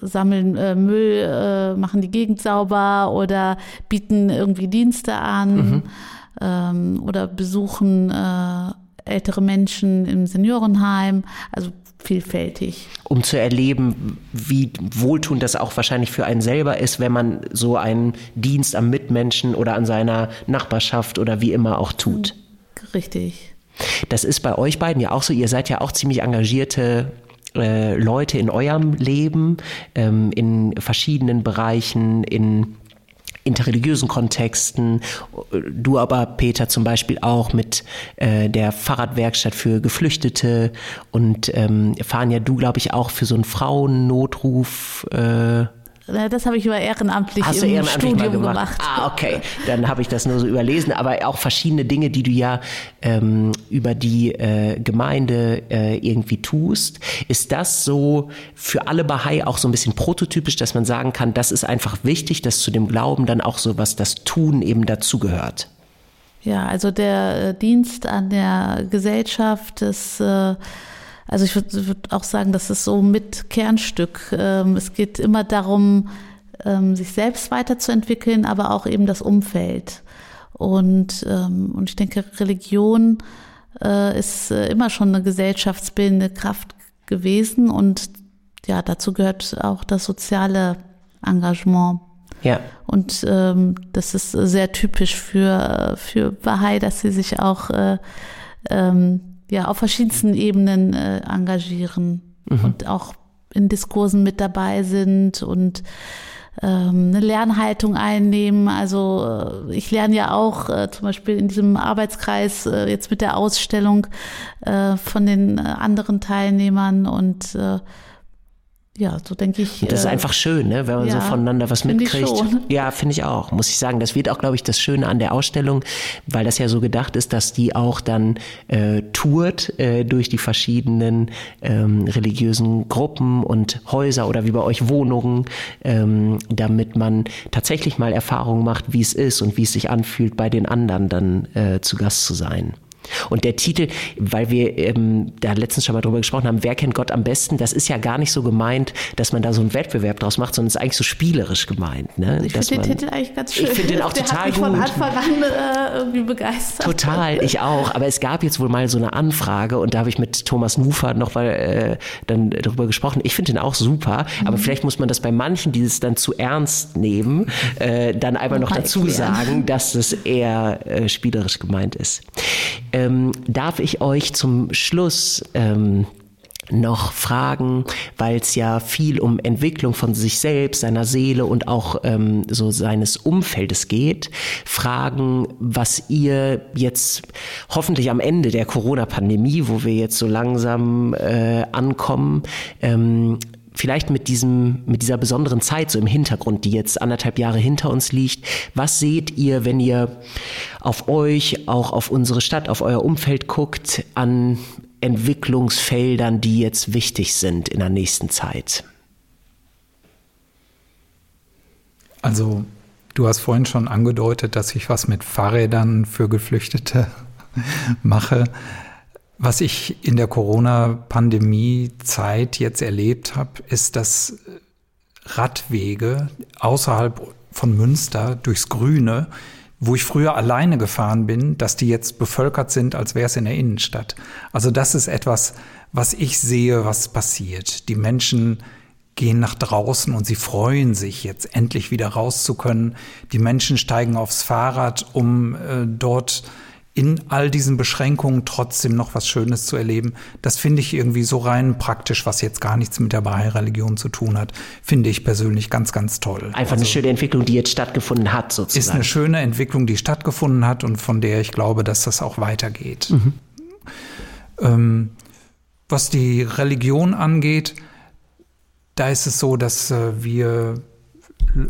[SPEAKER 1] sammeln äh, Müll, äh, machen die Gegend sauber oder bieten irgendwie Dienste an mhm. ähm, oder besuchen äh, ältere Menschen im Seniorenheim. Also vielfältig.
[SPEAKER 4] Um zu erleben, wie wohltuend das auch wahrscheinlich für einen selber ist, wenn man so einen Dienst am Mitmenschen oder an seiner Nachbarschaft oder wie immer auch tut.
[SPEAKER 1] Richtig.
[SPEAKER 4] Das ist bei euch beiden ja auch so. Ihr seid ja auch ziemlich engagierte äh, Leute in eurem Leben, ähm, in verschiedenen Bereichen, in interreligiösen Kontexten. Du aber, Peter, zum Beispiel auch mit äh, der Fahrradwerkstatt für Geflüchtete und ähm, fahren ja du, glaube ich, auch für so einen Frauennotruf. Äh,
[SPEAKER 1] Das habe ich über ehrenamtlich
[SPEAKER 4] Hast
[SPEAKER 1] im
[SPEAKER 4] du ehrenamtlich
[SPEAKER 1] Studium
[SPEAKER 4] gemacht? gemacht. Ah, okay. Dann habe ich das nur so überlesen. Aber auch verschiedene Dinge, die du ja ähm, über die äh, Gemeinde äh, irgendwie tust. Ist das so für alle Bahai auch so ein bisschen prototypisch, dass man sagen kann, das ist einfach wichtig, dass zu dem Glauben dann auch so was das Tun eben dazugehört?
[SPEAKER 1] Ja, also der äh, Dienst an der Gesellschaft ist äh, also ich würde würd auch sagen, das ist so mit Kernstück. Ähm, es geht immer darum, ähm, sich selbst weiterzuentwickeln, aber auch eben das Umfeld. Und, ähm, und ich denke, Religion äh, ist äh, immer schon eine gesellschaftsbildende Kraft gewesen und ja, dazu gehört auch das soziale Engagement.
[SPEAKER 4] Ja.
[SPEAKER 1] Und ähm, das ist sehr typisch für, für Bahai, dass sie sich auch äh, ähm, ja, auf verschiedensten Ebenen äh, engagieren mhm. und auch in Diskursen mit dabei sind und ähm, eine Lernhaltung einnehmen. Also äh, ich lerne ja auch äh, zum Beispiel in diesem Arbeitskreis äh, jetzt mit der Ausstellung von den anderen Teilnehmern und ja, so denke ich.
[SPEAKER 4] Das ist äh, einfach schön, ne? wenn man ja, so voneinander was mitkriegt. Ja, finde ich auch, muss ich sagen. Das wird auch, glaube ich, das Schöne an der Ausstellung, weil das ja so gedacht ist, dass die auch dann äh, tourt äh, durch die verschiedenen ähm, religiösen Gruppen und Häuser oder wie bei euch Wohnungen, ähm, damit man tatsächlich mal Erfahrungen macht, wie es ist und wie es sich anfühlt, bei den anderen dann äh, zu Gast zu sein. Und der Titel, weil wir ähm, da letztens schon mal drüber gesprochen haben, wer kennt Gott am besten, das ist ja gar nicht so gemeint, dass man da so einen Wettbewerb draus macht, sondern es ist eigentlich so spielerisch gemeint. Ne?
[SPEAKER 1] Ich finde den Titel eigentlich ganz schön.
[SPEAKER 4] Ich finde den auch
[SPEAKER 1] der
[SPEAKER 4] total
[SPEAKER 1] hat mich
[SPEAKER 4] gut.
[SPEAKER 1] von Anfang an äh, irgendwie begeistert.
[SPEAKER 4] Total, ich auch. Aber es gab jetzt wohl mal so eine Anfrage und da habe ich mit Thomas Nufer noch mal äh, dann darüber gesprochen. Ich finde den auch super, mhm. aber vielleicht muss man das bei manchen, die es dann zu ernst nehmen, äh, dann einfach noch, dazu sagen, dass es eher äh, spielerisch gemeint ist. Ähm, darf ich euch zum Schluss ähm, noch fragen, weil es ja viel um Entwicklung von sich selbst, seiner Seele und auch ähm, so seines Umfeldes geht, fragen, was ihr jetzt hoffentlich am Ende der Corona-Pandemie, wo wir jetzt so langsam äh, ankommen, ähm, vielleicht mit diesem, mit dieser besonderen Zeit so im Hintergrund, die jetzt anderthalb Jahre hinter uns liegt. Was seht ihr, wenn ihr auf euch, auch auf unsere Stadt, auf euer Umfeld guckt, an Entwicklungsfeldern, die jetzt wichtig sind in der nächsten Zeit?
[SPEAKER 2] Also, du hast vorhin schon angedeutet, dass ich was mit Fahrrädern für Geflüchtete mache. Was ich in der Corona-Pandemie-Zeit jetzt erlebt habe, ist, dass Radwege außerhalb von Münster durchs Grüne, wo ich früher alleine gefahren bin, dass die jetzt bevölkert sind, als wäre es in der Innenstadt. Also das ist etwas, was ich sehe, was passiert. Die Menschen gehen nach draußen und sie freuen sich jetzt endlich wieder raus zu können. Die Menschen steigen aufs Fahrrad, um äh, dort in all diesen Beschränkungen trotzdem noch was Schönes zu erleben, das finde ich irgendwie so rein praktisch, was jetzt gar nichts mit der Bahai-Religion zu tun hat, finde ich persönlich ganz, ganz toll.
[SPEAKER 4] Einfach also, eine schöne Entwicklung, die jetzt stattgefunden hat, sozusagen.
[SPEAKER 2] Ist eine schöne Entwicklung, die stattgefunden hat und von der ich glaube, dass das auch weitergeht. Mhm. Ähm, was die Religion angeht, da ist es so, dass äh, wir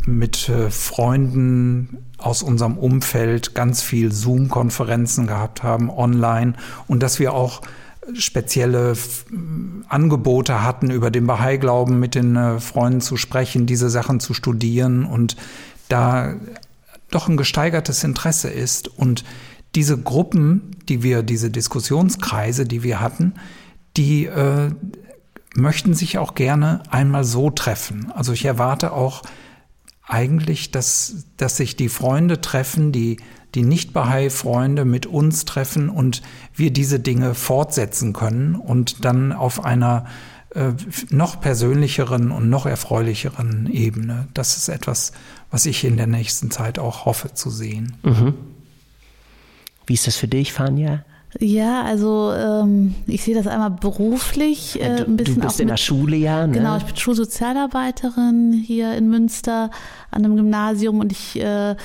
[SPEAKER 2] mit äh, Freunden aus unserem Umfeld ganz viel Zoom-Konferenzen gehabt haben, online und dass wir auch spezielle Angebote hatten, über den Bahai-Glauben mit den äh, Freunden zu sprechen, diese Sachen zu studieren und da doch ein gesteigertes Interesse ist. Und diese Gruppen, die wir, diese Diskussionskreise, die wir hatten, die äh, möchten sich auch gerne einmal so treffen. Also ich erwarte auch eigentlich, dass, dass sich die Freunde treffen, die, die Nicht-Bahai-Freunde mit uns treffen und wir diese Dinge fortsetzen können und dann auf einer äh, noch persönlicheren und noch erfreulicheren Ebene. Das ist etwas, was ich in der nächsten Zeit auch hoffe zu sehen. Mhm.
[SPEAKER 4] Wie ist das für dich, Fania?
[SPEAKER 1] Ja, also ähm, ich sehe das einmal beruflich äh, ein bisschen.
[SPEAKER 4] Du bist in der Schule, ja. Ne?
[SPEAKER 1] Genau, ich bin Schulsozialarbeiterin hier in Münster an einem Gymnasium und ich äh,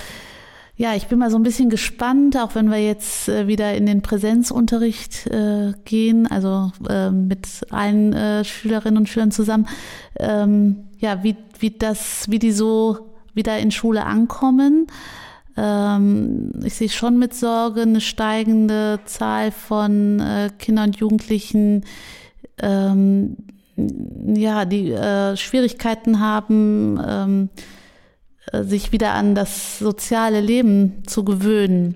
[SPEAKER 1] ja, ich bin mal so ein bisschen gespannt, auch wenn wir jetzt äh, wieder in den Präsenzunterricht äh, gehen, also äh, mit allen äh, Schülerinnen und Schülern zusammen. Ähm, ja, wie, wie das, wie die so wieder in Schule ankommen. Ähm, ich sehe schon mit Sorge eine steigende Zahl von äh, Kindern und Jugendlichen, ähm, ja, die äh, Schwierigkeiten haben, ähm, äh, sich wieder an das soziale Leben zu gewöhnen.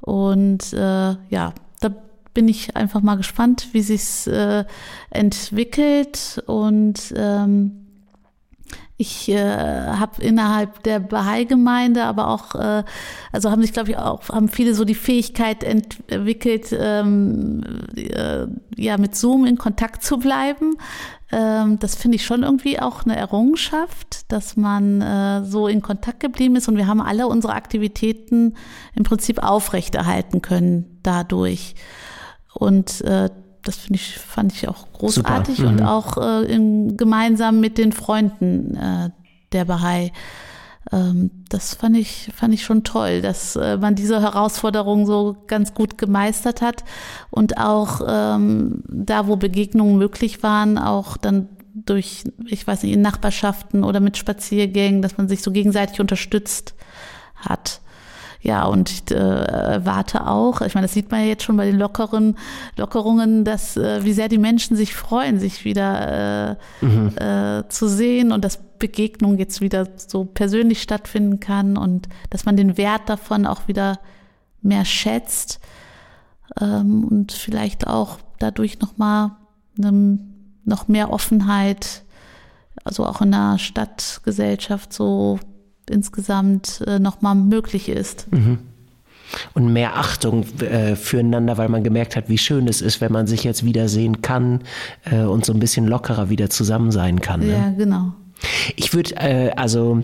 [SPEAKER 1] Und äh, ja, da bin ich einfach mal gespannt, wie sich's äh, entwickelt und ähm, ich äh, habe innerhalb der Bahai-Gemeinde, aber auch, äh, also haben sich, glaube ich, auch, haben viele so die Fähigkeit entwickelt, ähm, äh, ja, mit Zoom in Kontakt zu bleiben. Ähm, das finde ich schon irgendwie auch eine Errungenschaft, dass man äh, so in Kontakt geblieben ist und wir haben alle unsere Aktivitäten im Prinzip aufrechterhalten können dadurch. Und äh, das finde ich, fand ich auch großartig mhm. und auch äh, in, gemeinsam mit den Freunden äh, der Bahai. Ähm, das fand ich, fand ich schon toll, dass äh, man diese Herausforderung so ganz gut gemeistert hat und auch ähm, da, wo Begegnungen möglich waren, auch dann durch, ich weiß nicht, in Nachbarschaften oder mit Spaziergängen, dass man sich so gegenseitig unterstützt hat. Ja, und ich äh, erwarte auch, ich meine, das sieht man ja jetzt schon bei den lockeren Lockerungen, dass äh, wie sehr die Menschen sich freuen, sich wieder äh, mhm. äh, zu sehen und dass Begegnung jetzt wieder so persönlich stattfinden kann und dass man den Wert davon auch wieder mehr schätzt ähm, und vielleicht auch dadurch nochmal noch mehr Offenheit, also auch in der Stadtgesellschaft so insgesamt äh, nochmal möglich ist. Mhm.
[SPEAKER 4] Und mehr Achtung äh, füreinander, weil man gemerkt hat, wie schön es ist, wenn man sich jetzt wiedersehen kann äh, und so ein bisschen lockerer wieder zusammen sein kann.
[SPEAKER 1] Ne? Ja, genau.
[SPEAKER 4] Ich würde, äh, also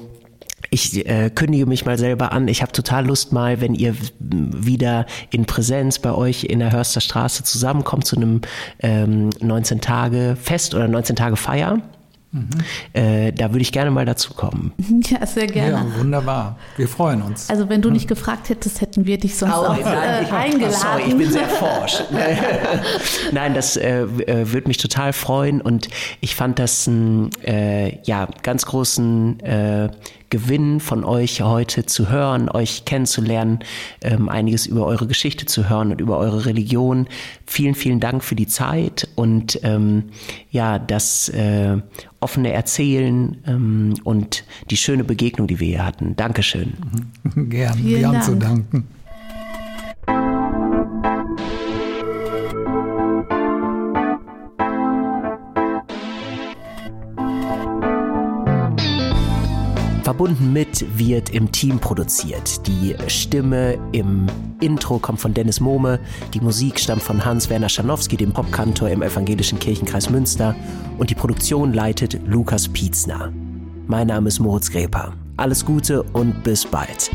[SPEAKER 4] ich äh, kündige mich mal selber an. Ich habe total Lust mal, wenn ihr wieder in Präsenz bei euch in der Hörster Straße zusammenkommt zu einem ähm, 19 Tage Fest oder 19 Tage Feier. Mhm. Äh, da würde ich gerne mal dazu kommen.
[SPEAKER 1] Ja, sehr gerne. Ja,
[SPEAKER 2] wunderbar. Wir freuen uns.
[SPEAKER 1] Also wenn du nicht gefragt hättest, hätten wir dich sonst oh, auch nein, äh, eingeladen.
[SPEAKER 4] Sorry, ich bin sehr forsch. nein, das äh, äh, würde mich total freuen und ich fand das einen äh, ja, ganz großen äh, Gewinn von euch heute zu hören, euch kennenzulernen, ähm, einiges über eure Geschichte zu hören und über eure Religion. Vielen, vielen Dank für die Zeit und ähm, ja, das äh, offene Erzählen ähm, und die schöne Begegnung, die wir hier hatten. Dankeschön.
[SPEAKER 2] Gern, Vielen wir haben Dank. zu danken.
[SPEAKER 4] Verbunden mit wird im Team produziert. Die Stimme im Intro kommt von Dennis Mohme, die Musik stammt von Hans-Werner Schanowski, dem Popkantor im Evangelischen Kirchenkreis Münster und die Produktion leitet Lukas Pietzner. Mein Name ist Moritz Gräper. Alles Gute und bis bald.